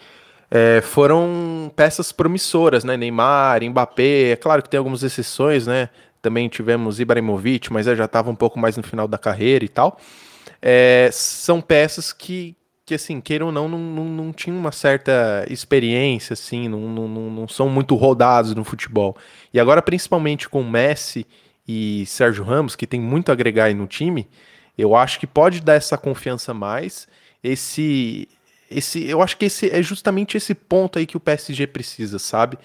é, foram peças promissoras, né? Neymar, Mbappé, é claro que tem algumas exceções, né? Também tivemos Ibrahimovic, mas já estava um pouco mais no final da carreira e tal. É, são peças que, que assim, queiram ou não, não, não, não tinham uma certa experiência, assim, não, não, não são muito rodados no futebol. E agora, principalmente com Messi e Sérgio Ramos, que tem muito a agregar aí no time, eu acho que pode dar essa confiança mais, esse esse, eu acho que esse é justamente esse ponto aí que o PSG precisa, sabe?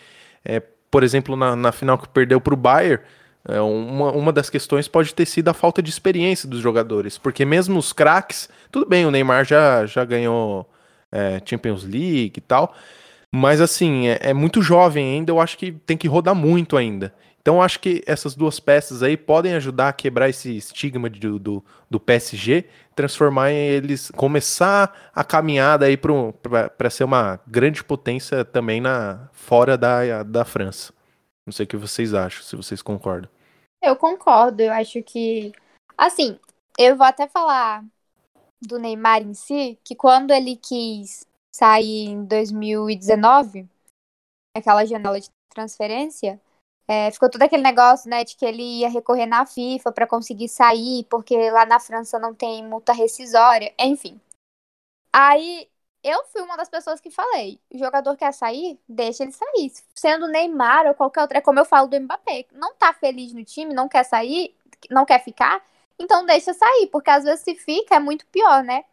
É, por exemplo, na, na final que perdeu para o Bayern, É, uma, uma das questões pode ter sido a falta de experiência dos jogadores, porque mesmo os craques, tudo bem, o Neymar já, já ganhou é, Champions League e tal, mas assim, é, é, muito jovem ainda, eu acho que tem que rodar muito ainda. Então acho que essas duas peças aí podem ajudar a quebrar esse estigma de, do, do PSG, transformar eles, começar a caminhada aí para ser uma grande potência também na fora da, da França. Não sei o que vocês acham, se vocês concordam. Eu concordo, eu acho que. Assim, eu vou até falar do Neymar em si, que quando ele quis sair em 2019, aquela janela de transferência, é, ficou todo aquele negócio, né, de que ele ia recorrer na FIFA para conseguir sair, porque lá na França não tem multa rescisória, enfim. Aí eu fui uma das pessoas que falei: o jogador quer sair, deixa ele sair. Sendo Neymar ou qualquer outra, é como eu falo do Mbappé, não tá feliz no time, não quer sair, não quer ficar, então deixa sair, porque às vezes se fica é muito pior, né?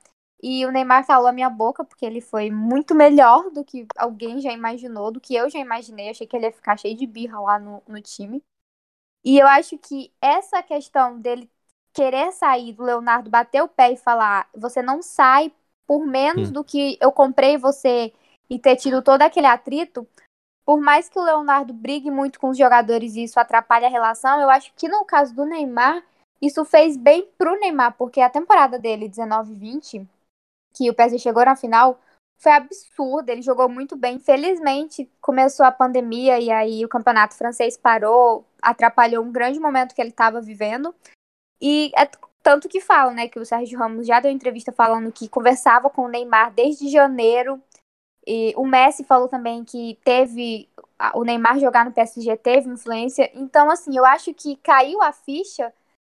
E o Neymar calou a minha boca, porque ele foi muito melhor do que alguém já imaginou, do que eu já imaginei. achei que ele ia ficar cheio de birra lá no, no time. E eu acho que essa questão dele querer sair, do Leonardo bater o pé e falar: você não sai por menos hum. do que eu comprei você e ter tido todo aquele atrito, por mais que o Leonardo brigue muito com os jogadores e isso atrapalhe a relação, eu acho que no caso do Neymar, isso fez bem pro Neymar, porque a temporada dele, 19-20, que o PSG chegou na final, foi absurda, ele jogou muito bem. Infelizmente, começou a pandemia e aí o campeonato francês parou, atrapalhou um grande momento que ele estava vivendo. E é tanto que falam, né, que o Sérgio Ramos já deu entrevista falando que conversava com o Neymar desde janeiro. E o Messi falou também que teve o Neymar jogar no PSG teve influência. Então, assim, eu acho que caiu a ficha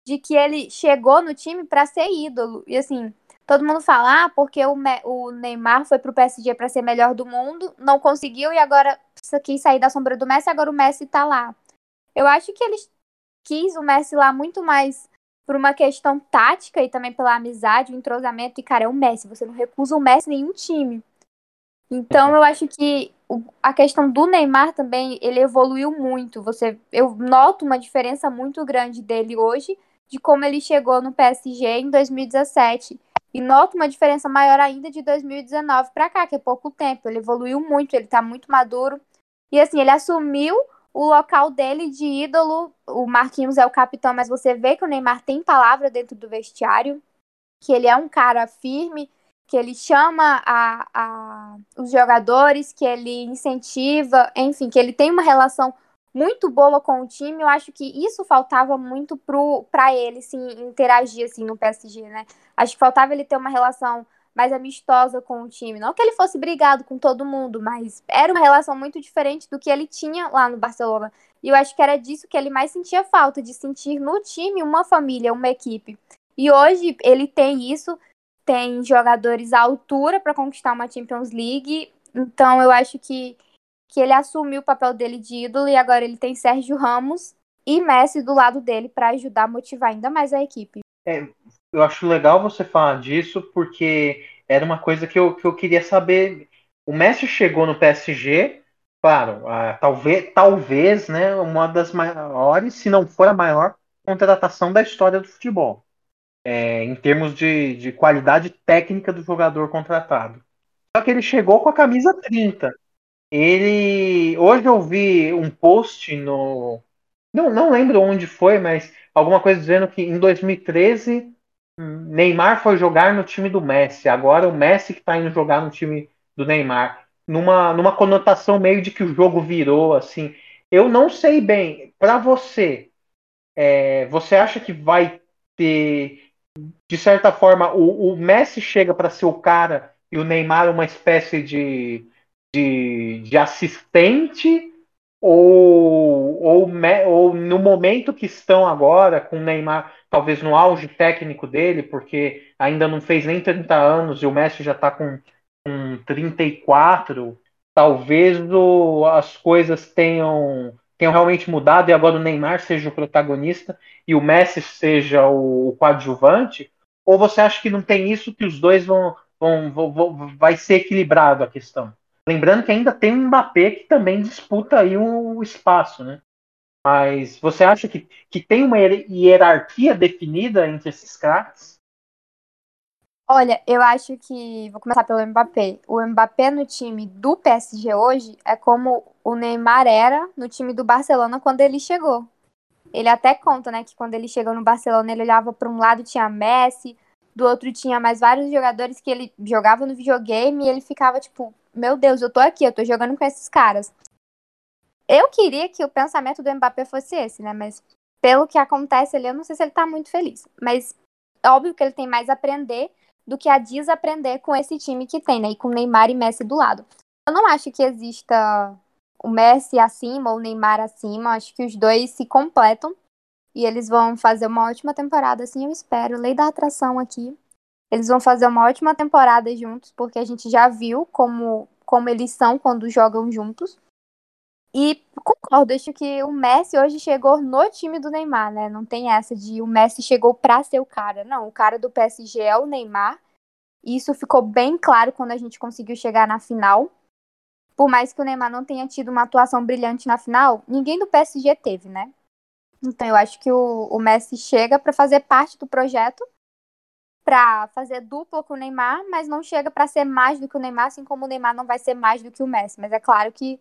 de que ele chegou no time para ser ídolo. E assim, todo mundo fala, ah, porque o, o Neymar foi pro PSG para ser melhor do mundo, não conseguiu e agora quis sair da sombra do Messi, agora o Messi tá lá. Eu acho que ele quis o Messi lá muito mais por uma questão tática e também pela amizade, o entrosamento. E, cara, é o Messi, você não recusa o Messi em nenhum time. Então, eu acho que a questão do Neymar também, ele evoluiu muito. Você, eu noto uma diferença muito grande dele hoje, de como ele chegou no PSG em 2017. E noto uma diferença maior ainda de 2019 para cá, que é pouco tempo. Ele evoluiu muito, ele tá muito maduro. E assim, ele assumiu o local dele de ídolo. O Marquinhos é o capitão, mas você vê que o Neymar tem palavra dentro do vestiário, que ele é um cara firme, que ele chama a, a, os jogadores, que ele incentiva, enfim, que ele tem uma relação muito boa com o time. Eu acho que isso faltava muito para ele, sim, interagir assim no PSG, né? Acho que faltava ele ter uma relação mais amistosa com o time. Não que ele fosse brigado com todo mundo, mas era uma relação muito diferente do que ele tinha lá no Barcelona. E eu acho que era disso que ele mais sentia falta, de sentir no time uma família, uma equipe. E hoje ele tem isso, tem jogadores à altura para conquistar uma Champions League. Então eu acho que, que ele assumiu o papel dele de ídolo e agora ele tem Sérgio Ramos e Messi do lado dele para ajudar a motivar ainda mais a equipe. É, eu acho legal você falar disso, porque era uma coisa que eu, que eu queria saber. O Messi chegou no PSG, claro, talvez, talvez né, uma das maiores, se não for a maior, contratação da história do futebol. É, em termos de, de qualidade técnica do jogador contratado. Só que ele chegou com a camisa 30. Ele. Hoje eu vi um post no. Não, não lembro onde foi, mas alguma coisa dizendo que em 2013 Neymar foi jogar no time do Messi, agora o Messi que está indo jogar no time do Neymar, numa, numa conotação meio de que o jogo virou assim. Eu não sei bem, para você, é, você acha que vai ter, de certa forma, o, o Messi chega para ser o cara e o Neymar uma espécie de, de, de assistente? Ou, ou, ou no momento que estão agora, com o Neymar talvez no auge técnico dele, porque ainda não fez nem 30 anos e o Messi já está com, com 34, talvez o, as coisas tenham, tenham realmente mudado e agora o Neymar seja o protagonista e o Messi seja o, o coadjuvante? Ou você acha que não tem isso, que os dois vão, vão, vão, vão vai ser equilibrado a questão? Lembrando que ainda tem um Mbappé que também disputa aí o espaço, né? Mas você acha que, que tem uma hierarquia definida entre esses craques? Olha, eu acho que. Vou começar pelo Mbappé. O Mbappé no time do PSG hoje é como o Neymar era no time do Barcelona quando ele chegou. Ele até conta, né, que quando ele chegou no Barcelona, ele olhava para um lado tinha Messi, do outro tinha mais vários jogadores que ele jogava no videogame e ele ficava tipo, meu Deus, eu tô aqui, eu tô jogando com esses caras. Eu queria que o pensamento do Mbappé fosse esse, né, mas pelo que acontece ali, eu não sei se ele tá muito feliz. Mas óbvio que ele tem mais a aprender do que a desaprender com esse time que tem, né? E com Neymar e Messi do lado. Eu não acho que exista o Messi acima ou o Neymar acima. Acho que os dois se completam. E eles vão fazer uma ótima temporada, assim, eu espero. Lei da atração aqui. Eles vão fazer uma ótima temporada juntos, porque a gente já viu como, como eles são quando jogam juntos. E concordo, acho que o Messi hoje chegou no time do Neymar, né? Não tem essa de o Messi chegou pra ser o cara. Não, o cara do PSG é o Neymar. E isso ficou bem claro quando a gente conseguiu chegar na final. Por mais que o Neymar não tenha tido uma atuação brilhante na final, ninguém do PSG teve, né? Então eu acho que o, o Messi chega para fazer parte do projeto, para fazer dupla com o Neymar, mas não chega para ser mais do que o Neymar, assim como o Neymar não vai ser mais do que o Messi. Mas é claro que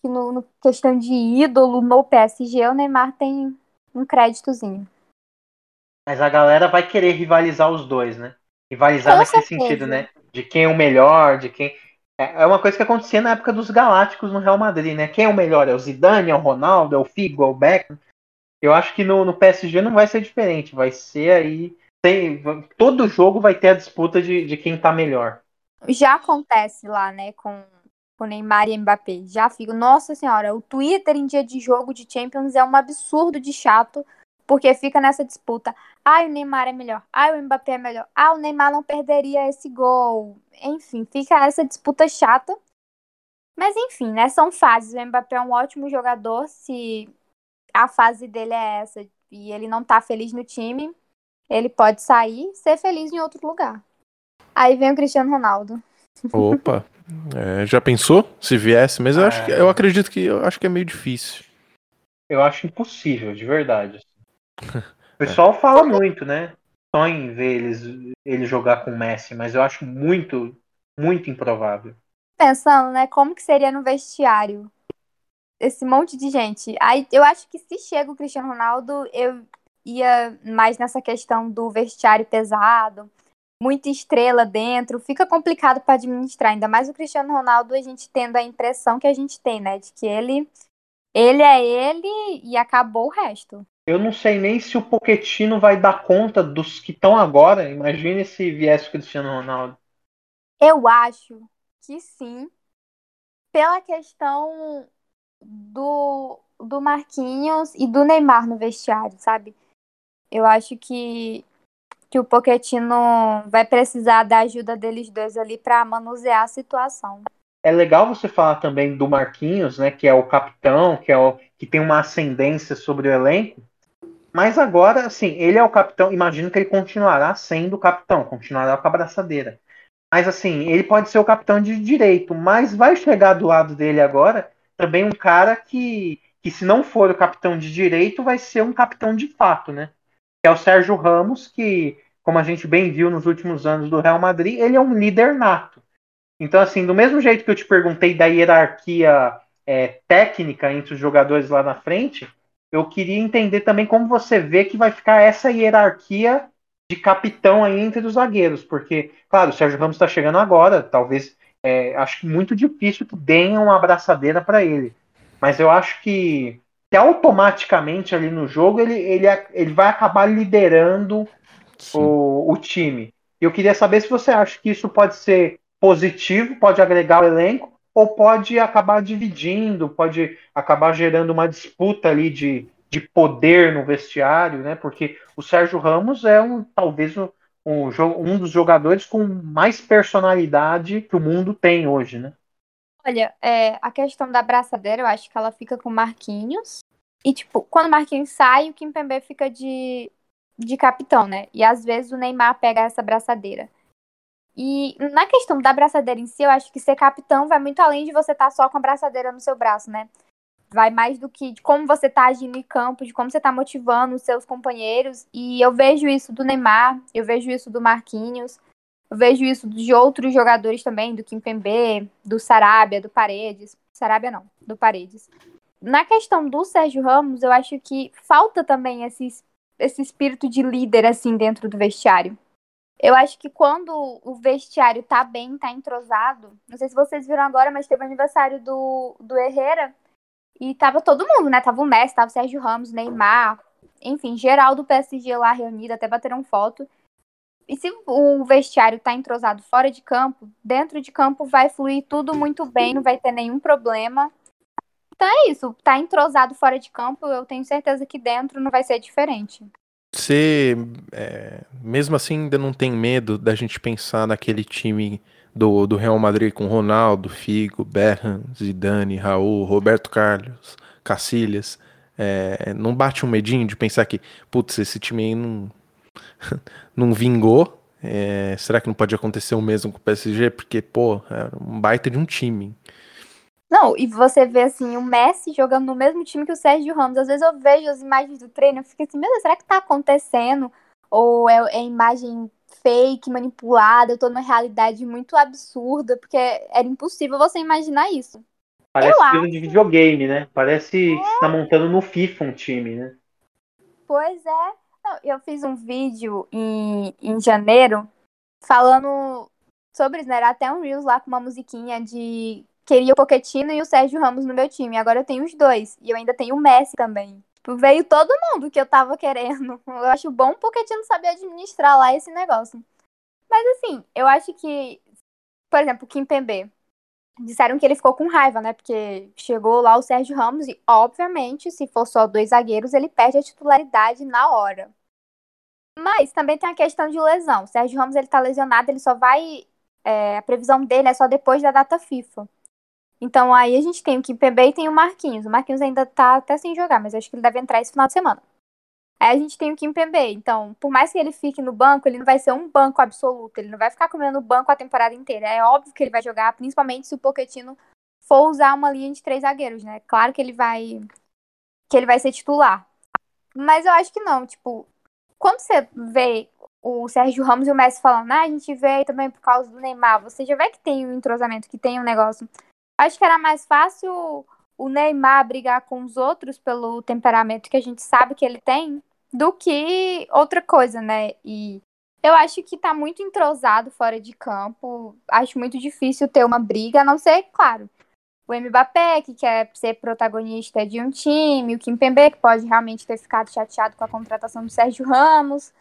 que no, no, questão de ídolo no PSG, o Neymar tem um créditozinho. Mas a galera vai querer rivalizar os dois, né? Rivalizar Com naquele certeza. sentido, né? De quem é o melhor, de quem. É, é uma coisa que acontecia na época dos Galácticos no Real Madrid, né? Quem é o melhor? É o Zidane, é o Ronaldo, é o Figo, é o Beckham? Eu acho que no, no PSG não vai ser diferente. Vai ser aí. Tem, todo jogo vai ter a disputa de, de quem tá melhor. Já acontece lá, né? Com com Neymar e Mbappé. Já fico, nossa senhora, o Twitter em dia de jogo de Champions é um absurdo de chato, porque fica nessa disputa. Ah, o Neymar é melhor. Ah, o Mbappé é melhor. Ah, o Neymar não perderia esse gol. Enfim, fica essa disputa chata. Mas enfim, né? São fases. O Mbappé é um ótimo jogador. Se a fase dele é essa e ele não tá feliz no time, ele pode sair e ser feliz em outro lugar. Aí vem o Cristiano Ronaldo. Opa, é, já pensou se viesse? Mas eu, acho que, eu acredito que eu acho que é meio difícil. Eu acho impossível, de verdade. [laughs] O pessoal fala muito, né? Sonha em ver eles, ele jogar com o Messi, mas eu acho muito, muito improvável. Pensando, né, como que seria no vestiário? Esse monte de gente. Aí eu acho que se chega o Cristiano Ronaldo, eu ia mais nessa questão do vestiário pesado muita estrela dentro, fica complicado para administrar. Ainda mais o Cristiano Ronaldo, a gente tendo a impressão que a gente tem, né? De que ele, ele é ele e acabou o resto. Eu não sei nem se o Poquetino vai dar conta dos que estão agora. Imagine se viesse o Cristiano Ronaldo. Eu acho que sim. Pela questão do, do Marquinhos e do Neymar no vestiário, sabe? Eu acho que que o Pochettino vai precisar da ajuda deles dois ali para manusear a situação. É legal você falar também do Marquinhos, né, que é o capitão, que é o que tem uma ascendência sobre o elenco. Mas agora, assim, ele é o capitão. Imagino que ele continuará sendo o capitão, continuará com a braçadeira. Mas assim, ele pode ser o capitão de direito, mas vai chegar do lado dele agora também um cara que, que se não for o capitão de direito, vai ser um capitão de fato, né? É o Sérgio Ramos, que, como a gente bem viu nos últimos anos do Real Madrid, ele é um líder nato. Então, assim, do mesmo jeito que eu te perguntei da hierarquia é, técnica entre os jogadores lá na frente, eu queria entender também como você vê que vai ficar essa hierarquia de capitão aí entre os zagueiros, porque, claro, o Sérgio Ramos está chegando agora, talvez, é, acho muito difícil que deem uma abraçadeira para ele, mas eu acho que que automaticamente ali no jogo ele, ele, ele vai acabar liderando o, o time. Eu queria saber se você acha que isso pode ser positivo, pode agregar o elenco, ou pode acabar dividindo, pode acabar gerando uma disputa ali de, de poder no vestiário, né? Porque o Sérgio Ramos é um talvez um, um, um dos jogadores com mais personalidade que o mundo tem hoje, né? Olha, é, a questão da braçadeira, eu acho que ela fica com Marquinhos. E, tipo, quando o Marquinhos sai, o Kimpembe fica de, de capitão, né? E às vezes o Neymar pega essa braçadeira. E na questão da braçadeira em si, eu acho que ser capitão vai muito além de você estar tá só com a braçadeira no seu braço, né? Vai mais do que de como você tá agindo em campo, de como você tá motivando os seus companheiros. E eu vejo isso do Neymar, eu vejo isso do Marquinhos, eu vejo isso de outros jogadores também, do Kimpembe, do Sarabia, do Paredes. Sarabia não, do Paredes. Na questão do Sérgio Ramos, eu acho que falta também esse, esse espírito de líder, assim, dentro do vestiário. Eu acho que quando o vestiário tá bem, tá entrosado, não sei se vocês viram agora, mas teve o aniversário do, do Herrera e tava todo mundo, né? Tava o Messi, tava o Sérgio Ramos, Neymar, enfim, geral do PSG lá reunido, até bateram foto. E se o vestiário tá entrosado fora de campo, dentro de campo vai fluir tudo muito bem, não vai ter nenhum problema. Então é isso, tá entrosado fora de campo, eu tenho certeza que dentro não vai ser diferente. Você, é, mesmo assim, ainda não tem medo da gente pensar naquele time do, do Real Madrid com Ronaldo, Figo, Berran, Zidane, Raul, Roberto Carlos, Cacilhas. É, não bate um medinho de pensar que, putz, esse time aí não, [laughs] não vingou. É, será que não pode acontecer o mesmo com o PSG? Porque, pô, é um baita de um time. Não, e você vê assim, o Messi jogando no mesmo time que o Sérgio Ramos. Às vezes eu vejo as imagens do treino e fico assim, meu Deus, será que tá acontecendo? Ou é, é imagem fake, manipulada, eu tô numa realidade muito absurda, porque era impossível você imaginar isso. Parece eu filme de videogame, né? Parece é. que tá montando no FIFA um time, né? Pois é. Eu fiz um vídeo em, em janeiro falando sobre isso, né? Era até um Reels lá com uma musiquinha de queria o Pochettino e o Sérgio Ramos no meu time. Agora eu tenho os dois. E eu ainda tenho o Messi também. Tipo, veio todo mundo que eu tava querendo. [laughs] Eu acho bom o Pochettino saber administrar lá esse negócio. Mas assim, eu acho que, por exemplo, o Kim Pembe. Disseram que ele ficou com raiva, né? Porque chegou lá o Sérgio Ramos e, obviamente, se for só dois zagueiros, ele perde a titularidade na hora. Mas também tem a questão de lesão. O Sérgio Ramos ele tá lesionado, ele só vai. É, a previsão dele é só depois da data FIFA. Então aí a gente tem o Kimpembe e tem o Marquinhos. O Marquinhos ainda tá até sem jogar, mas acho que ele deve entrar esse final de semana. Aí a gente tem o Kimpembe. Então, por mais que ele fique no banco, ele não vai ser um banco absoluto. Ele não vai ficar comendo banco a temporada inteira. É óbvio que ele vai jogar, principalmente se o Pochettino for usar uma linha de três zagueiros, né? Claro que ele vai que ele vai ser titular. Mas eu acho que não, tipo, quando você vê o Sérgio Ramos e o Messi falando, ah, a gente veio também por causa do Neymar, você já vê que tem um entrosamento, que tem um negócio Acho que era mais fácil o Neymar brigar com os outros pelo temperamento que a gente sabe que ele tem do que outra coisa, né? E eu acho que tá muito entrosado fora de campo. Acho muito difícil ter uma briga, a não ser, claro, o Mbappé, que quer ser protagonista de um time, o Kimpembe, que pode realmente ter ficado chateado com a contratação do Sérgio Ramos.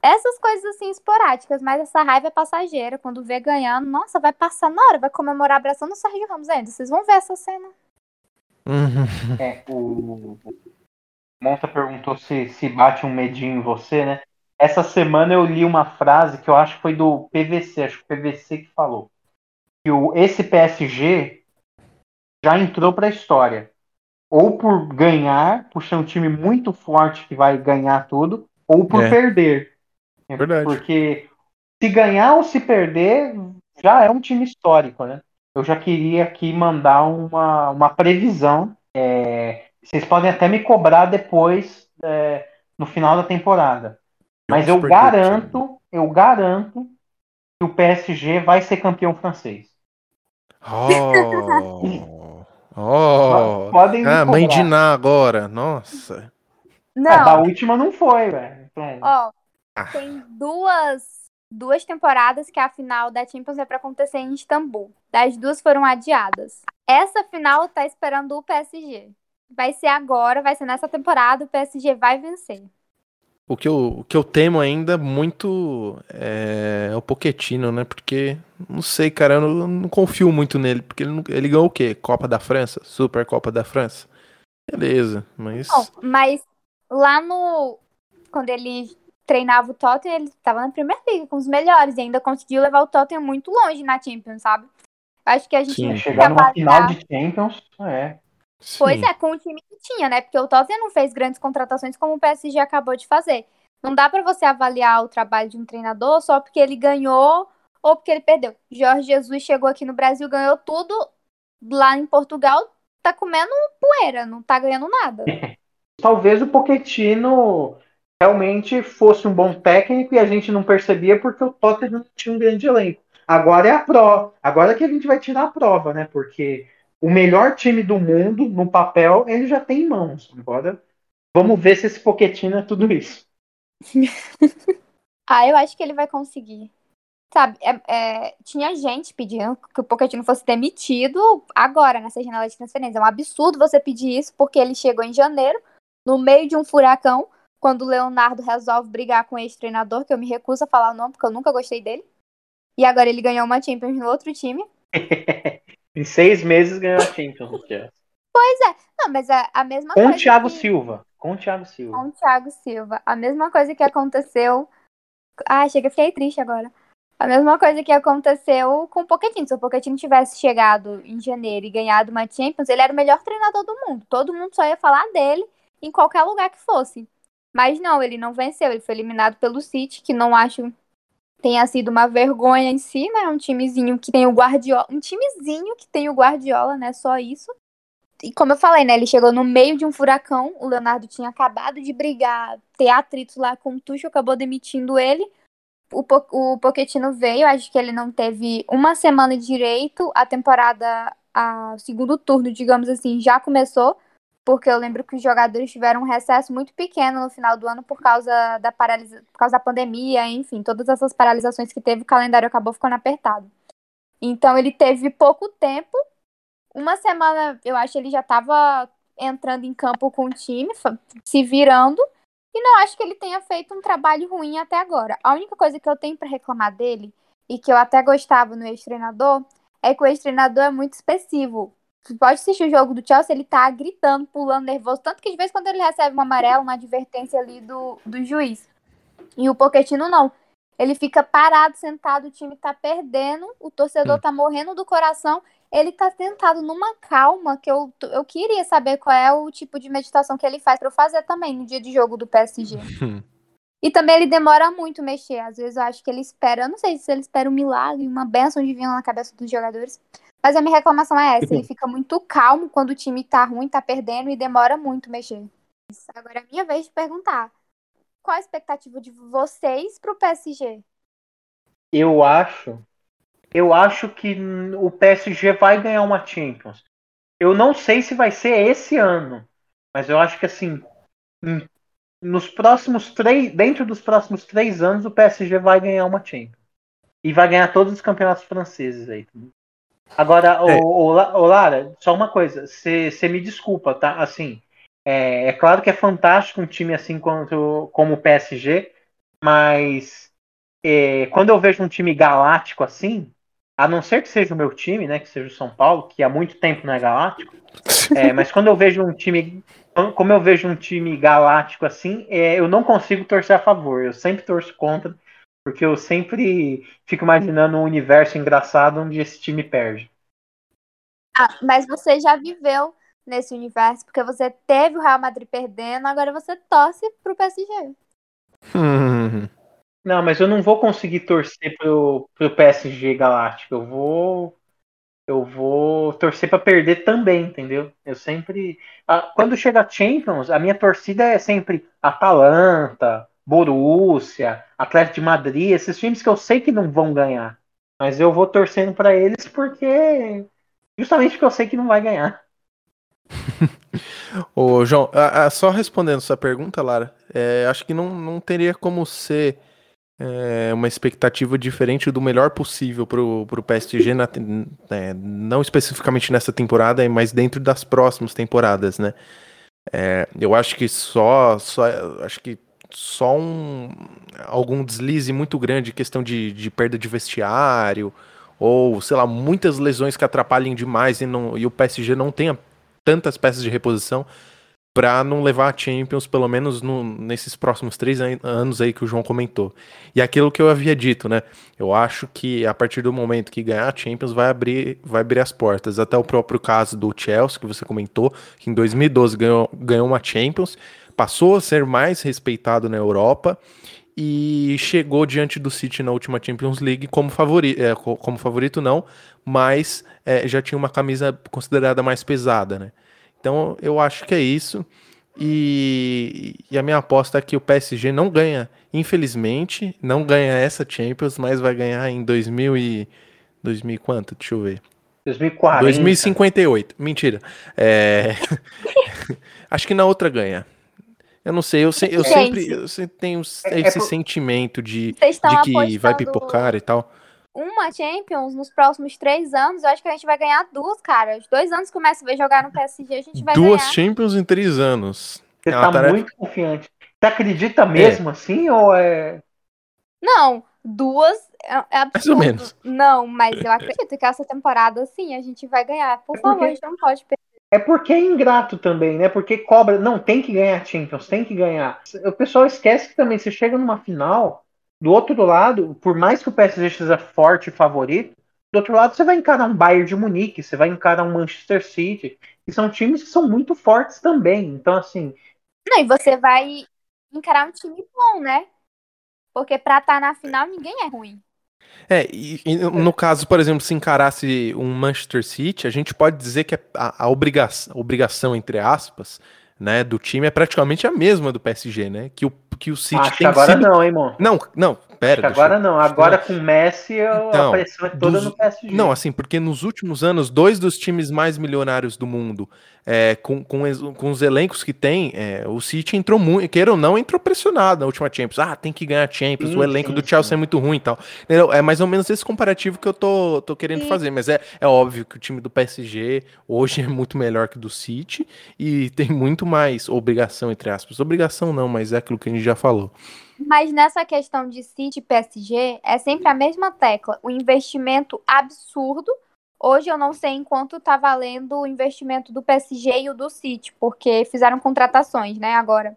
Essas coisas assim esporádicas, mas essa raiva é passageira. Quando vê ganhando, nossa, vai passar na hora, vai comemorar abraçando o Sérgio Ramos ainda. Vocês vão ver essa cena. Uhum. É, o Monta perguntou se, se bate um medinho em você, né? Essa semana eu li uma frase que eu acho que foi do PVC, acho que o PVC que falou. Que o, esse PSG já entrou para a história. Ou por ganhar, por ser um time muito forte que vai ganhar tudo, ou por é. perder. Verdade. Porque se ganhar ou se perder, já é um time histórico, né? Eu já queria aqui mandar uma, uma previsão. É, vocês podem até me cobrar depois, é, no final da temporada. Mas eu garanto, eu garanto que o PSG vai ser campeão francês. Oh! [laughs] oh! Podem ah, mãe de Ná agora, nossa. Não. A da última não foi, velho. Então... Oh, ah. Tem duas, duas temporadas que a final da Champions é para acontecer em Istambul. Das duas foram adiadas. Essa final tá esperando o PSG. Vai ser agora, vai ser nessa temporada, o PSG vai vencer. O que eu, o que eu temo ainda muito é, é o Poquetino, né? Porque, não sei, cara, eu não, não confio muito nele. Porque ele, ele ganhou o quê? Copa da França? Super Copa da França? Beleza, mas. Não, mas lá no. Quando ele treinava o Tottenham, ele estava na Premier League com os melhores e ainda conseguiu levar o Tottenham muito longe na Champions, sabe? Acho que a gente Sim, chegar numa final de Champions, é. Pois Sim. é, com o time que tinha, né? Porque o Tottenham não fez grandes contratações como o PSG acabou de fazer. Não dá para você avaliar o trabalho de um treinador só porque ele ganhou ou porque ele perdeu. Jorge Jesus chegou aqui no Brasil, ganhou tudo. Lá em Portugal, tá comendo poeira, não tá ganhando nada. [laughs] Talvez o Pochettino realmente fosse um bom técnico e a gente não percebia porque o Tottenham tinha um grande elenco. Agora é a prova. Agora que a gente vai tirar a prova, né? Porque o melhor time do mundo, no papel, ele já tem em mãos. Agora, vamos ver se esse Pochettino é tudo isso. [laughs] ah, eu acho que ele vai conseguir. Sabe, é, é, tinha gente pedindo que o Pochettino fosse demitido agora, nessa janela de transferência. É um absurdo você pedir isso, porque ele chegou em janeiro, no meio de um furacão, quando o Leonardo resolve brigar com o ex-treinador, que eu me recuso a falar o nome, porque eu nunca gostei dele. E agora ele ganhou uma Champions no outro time. [laughs] em seis meses ganhou a Champions. pois é. Não, mas é a mesma com coisa. Com o Thiago que... Silva. Com o Thiago Silva. Com o Thiago Silva. A mesma coisa que aconteceu. Ah, chega, fiquei triste agora. A mesma coisa que aconteceu com o Pochettino. Se o Pochettino tivesse chegado em janeiro e ganhado uma Champions, ele era o melhor treinador do mundo. Todo mundo só ia falar dele em qualquer lugar que fosse. Mas não, ele não venceu. Ele foi eliminado pelo City, que não acho tenha sido uma vergonha em si, né? Um timezinho que tem o Guardiola, um timezinho que tem o Guardiola, né? Só isso. E como eu falei, né? Ele chegou no meio de um furacão. O Leonardo tinha acabado de brigar, ter atritos lá com o Tuchel, acabou demitindo ele. O, po o Pochettino veio, acho que ele não teve uma semana direito. A temporada, a segundo turno, digamos assim, já começou porque eu lembro que os jogadores tiveram um recesso muito pequeno no final do ano por causa da paralisa, por causa da pandemia, enfim, todas essas paralisações que teve, o calendário acabou ficando apertado. Então ele teve pouco tempo, uma semana, eu acho ele já estava entrando em campo com o time, se virando, e não acho que ele tenha feito um trabalho ruim até agora. A única coisa que eu tenho para reclamar dele, e que eu até gostava no ex-treinador, é que o ex-treinador é muito expressivo pode assistir o jogo do Chelsea, ele tá gritando, pulando, nervoso. Tanto que de vez em quando ele recebe uma amarela, uma advertência ali do, do juiz. E o Pochettino não. Ele fica parado, sentado, o time tá perdendo, o torcedor hum. tá morrendo do coração. Ele tá sentado numa calma que eu, eu queria saber qual é o tipo de meditação que ele faz para eu fazer também no dia de jogo do PSG. Hum. [laughs] E também ele demora muito mexer. Às vezes eu acho que ele espera, eu não sei se ele espera um milagre, uma benção divina na cabeça dos jogadores. Mas a minha reclamação é essa, ele fica muito calmo quando o time tá ruim, tá perdendo e demora muito mexer. Agora é minha vez de perguntar. Qual a expectativa de vocês pro PSG? Eu acho, eu acho que o PSG vai ganhar uma Champions. Eu não sei se vai ser esse ano, mas eu acho que assim, nos próximos três, dentro dos próximos três anos, o PSG vai ganhar uma Champions e vai ganhar todos os campeonatos franceses aí. Agora, é. o, o, Lara, só uma coisa, você me desculpa, tá? Assim, é, é, claro que é fantástico um time assim quanto, como o PSG, mas é, quando eu vejo um time galáctico assim, a não ser que seja o meu time, né, que seja o São Paulo, que há muito tempo não é galáctico, [laughs] é, mas quando eu vejo um time, como eu vejo um time galáctico assim, é, eu não consigo torcer a favor, eu sempre torço contra, porque eu sempre fico imaginando um universo engraçado onde esse time perde. Ah, mas você já viveu nesse universo, porque você teve o Real Madrid perdendo, agora você torce pro PSG. [laughs] Não, mas eu não vou conseguir torcer pro, pro PSG Galáctico. Eu vou. Eu vou torcer para perder também, entendeu? Eu sempre. Quando chega a Champions, a minha torcida é sempre Atalanta, Borussia, Atlético de Madrid, esses times que eu sei que não vão ganhar. Mas eu vou torcendo para eles porque. Justamente porque eu sei que não vai ganhar. [laughs] Ô, João, a, a, só respondendo sua pergunta, Lara, é, acho que não, não teria como ser é, uma expectativa diferente do melhor possível pro, pro PSG, na, é, não especificamente nessa temporada, mas dentro das próximas temporadas, né? É, eu acho que só, só acho que só um, algum deslize muito grande, questão de, de perda de vestiário, ou, sei lá, muitas lesões que atrapalhem demais e, não, e o PSG não tenha tantas peças de reposição para não levar a Champions, pelo menos no, nesses próximos três anos aí que o João comentou. E aquilo que eu havia dito, né? Eu acho que a partir do momento que ganhar a Champions vai abrir, vai abrir as portas. Até o próprio caso do Chelsea, que você comentou, que em 2012 ganhou, ganhou uma Champions passou a ser mais respeitado na Europa e chegou diante do City na última Champions League como favorito, é, como favorito não, mas é, já tinha uma camisa considerada mais pesada, né? Então eu acho que é isso. E, e, a minha aposta é que o PSG não ganha, infelizmente, não ganha essa Champions, mas vai ganhar em 2000 e 2000 quanto? Deixa eu ver. 2040. 2058. Mentira. É... [laughs] acho que na outra ganha. Eu não sei, eu, se, eu sempre, eu sempre tenho é, é esse é sentimento de, de que vai pipocar e tal. Uma Champions nos próximos três anos, eu acho que a gente vai ganhar duas, cara. Os dois anos que começa a ver jogar no PSG, a gente vai duas ganhar. Duas Champions em três anos. Você é tá tarefa... muito confiante. Você acredita mesmo é. assim, ou é... Não, duas é, é absurdo. Mais ou menos. Não, mas eu acredito que essa temporada, sim, a gente vai ganhar. Por é favor, a gente não pode perder. É porque é ingrato também, né? Porque cobra. Não, tem que ganhar Champions, tem que ganhar. O pessoal esquece que também você chega numa final, do outro lado, por mais que o PSG seja forte e favorito, do outro lado você vai encarar um Bayern de Munique, você vai encarar um Manchester City, que são times que são muito fortes também. Então, assim. Não, e você vai encarar um time bom, né? Porque pra estar tá na final ninguém é ruim. É, e, e, no caso, por exemplo, se encarasse um Manchester City, a gente pode dizer que a, a obrigação, obrigação, entre aspas, né, do time é praticamente a mesma do PSG, né? Que o, que o City Acho tem que agora não, hein, irmão? Não, não, pera. Agora não, agora com o Messi então, a pressão é toda dos... no PSG. Não, assim, porque nos últimos anos, dois dos times mais milionários do mundo, é, com, com, com, os elencos que tem, é, o City entrou muito, queira ou não, entrou pressionado na última Champions. Ah, tem que ganhar Champions, sim, o elenco sim, do Chelsea sim. é muito ruim e tal. É mais ou menos esse comparativo que eu tô, tô querendo fazer, mas é, é óbvio que o time do PSG hoje é muito melhor que o do City e tem muito mais obrigação, entre aspas. Obrigação não, mas é aquilo que a gente já falou. Mas nessa questão de City e PSG, é sempre a mesma tecla. O investimento absurdo. Hoje eu não sei em quanto tá valendo o investimento do PSG e o do City, porque fizeram contratações, né, agora.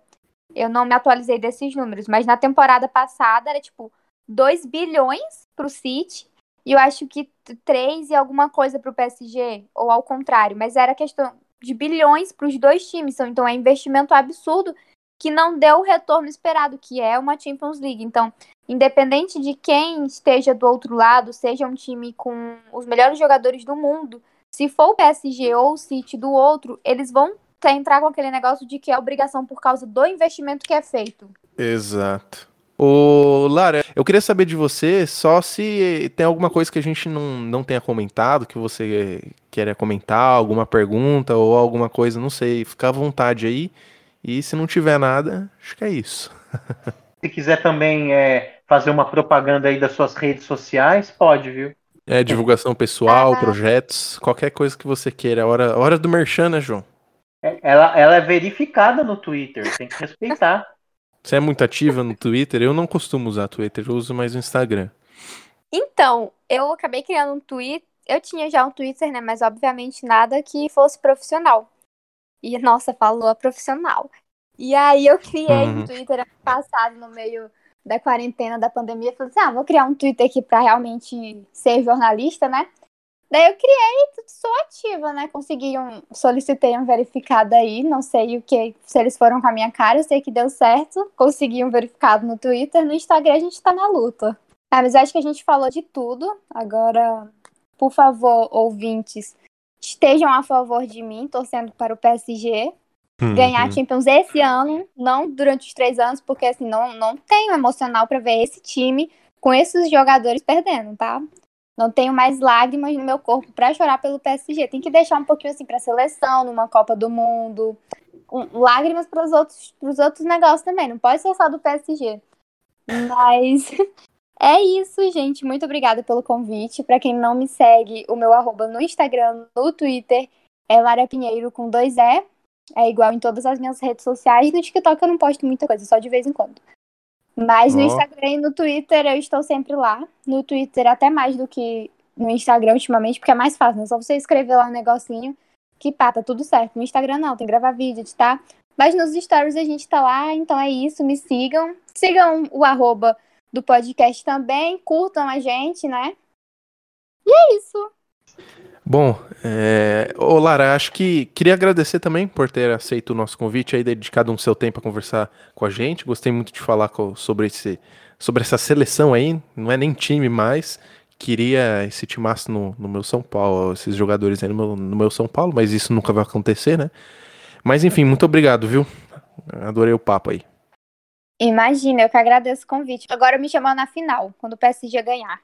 Eu não me atualizei desses números, mas na temporada passada era tipo 2 bilhões pro City e eu acho que 3 e alguma coisa pro PSG, ou ao contrário, mas era questão de bilhões para os dois times, então é investimento absurdo que não deu o retorno esperado, que é uma Champions League. Então, independente de quem esteja do outro lado, seja um time com os melhores jogadores do mundo, se for o PSG ou o City do outro, eles vão entrar com aquele negócio de que é obrigação por causa do investimento que é feito. Exato. Ô, Lara, eu queria saber de você só se tem alguma coisa que a gente não, não tenha comentado, que você queira comentar, alguma pergunta ou alguma coisa, não sei, fica à vontade aí. E se não tiver nada, acho que é isso. [laughs] se quiser também é, fazer uma propaganda aí das suas redes sociais, pode, viu? É, divulgação pessoal, ah. projetos, qualquer coisa que você queira. Hora, hora do merchan, né, João? É, ela, ela é verificada no Twitter, tem que respeitar. [laughs] Você é muito ativa no Twitter? Eu não costumo usar Twitter, eu uso mais o Instagram. Então, eu acabei criando um Twitter. Eu tinha já um Twitter, né? Mas obviamente nada que fosse profissional. E, nossa, falou a profissional. E aí eu criei uhum. um Twitter ano passado, no meio da quarentena, da pandemia. Falei assim, ah, vou criar um Twitter aqui pra realmente ser jornalista, né? Daí eu criei sou ativa, né? Consegui um. Solicitei um verificado aí. Não sei o que. Se eles foram com a minha cara, eu sei que deu certo. Consegui um verificado no Twitter. No Instagram a gente tá na luta. Ah, mas acho que a gente falou de tudo. Agora, por favor, ouvintes, estejam a favor de mim, torcendo para o PSG uhum. ganhar a Champions esse ano, não durante os três anos, porque assim, não, não tenho emocional para ver esse time com esses jogadores perdendo, tá? Não tenho mais lágrimas no meu corpo para chorar pelo PSG. Tem que deixar um pouquinho assim para seleção, numa Copa do Mundo. Lágrimas para os outros, pros outros negócios também. Não pode ser só do PSG. Mas [laughs] É isso, gente. Muito obrigada pelo convite. Para quem não me segue, o meu arroba no Instagram, no Twitter é Lara Pinheiro com dois E. É igual em todas as minhas redes sociais. No TikTok eu não posto muita coisa, só de vez em quando. Mas oh. no Instagram e no Twitter eu estou sempre lá. No Twitter até mais do que no Instagram ultimamente, porque é mais fácil, né? Só você escrever lá um negocinho que pá, tá tudo certo. No Instagram não, tem que gravar vídeo, editar. Mas nos stories a gente tá lá, então é isso, me sigam. Sigam o arroba do podcast também. Curtam a gente, né? E é isso. Bom, é... Ô Lara, acho que queria agradecer também por ter aceito o nosso convite aí, dedicado um seu tempo a conversar com a gente. Gostei muito de falar sobre, esse, sobre essa seleção aí, não é nem time mais. Queria esse timaço no, no meu São Paulo, esses jogadores aí no meu, no meu São Paulo, mas isso nunca vai acontecer, né? Mas enfim, muito obrigado, viu? Adorei o papo aí. Imagina, eu que agradeço o convite. Agora me chamando na final, quando o PSG ganhar.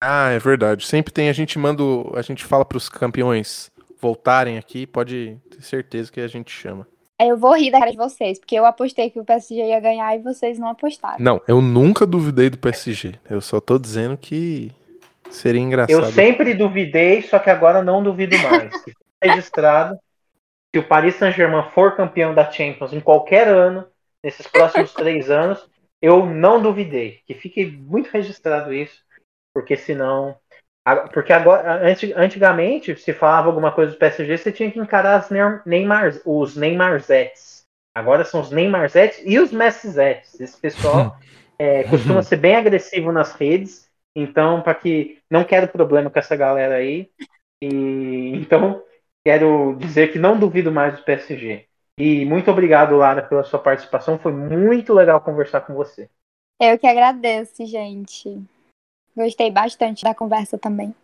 Ah, é verdade. Sempre tem, a gente manda, a gente fala para os campeões voltarem aqui, pode ter certeza que a gente chama. Eu vou rir da cara de vocês, porque eu apostei que o PSG ia ganhar e vocês não apostaram. Não, eu nunca duvidei do PSG. Eu só tô dizendo que seria engraçado. Eu sempre duvidei, só que agora não duvido mais. [laughs] registrado. Se o Paris Saint-Germain for campeão da Champions em qualquer ano, nesses próximos [laughs] três anos, eu não duvidei. Que fique muito registrado isso porque senão. Porque agora, antigamente, se falava alguma coisa do PSG, você tinha que encarar as Neymar, os Neymarzetes. Agora são os Neymarzetes e os Messizetes. Esse pessoal é, costuma ser bem agressivo nas redes. Então, para que não quero problema com essa galera aí. E, então, quero dizer que não duvido mais do PSG. E muito obrigado, Lara, pela sua participação. Foi muito legal conversar com você. Eu que agradeço, gente. Gostei bastante da conversa também.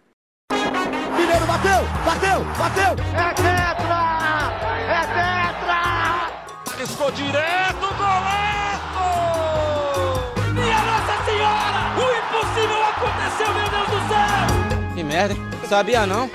Mineiro bateu, bateu, bateu! É tetra! É tetra! Estou direto, golaço! Minha Nossa Senhora! O impossível aconteceu, meu Deus do céu! Que merda, sabia não?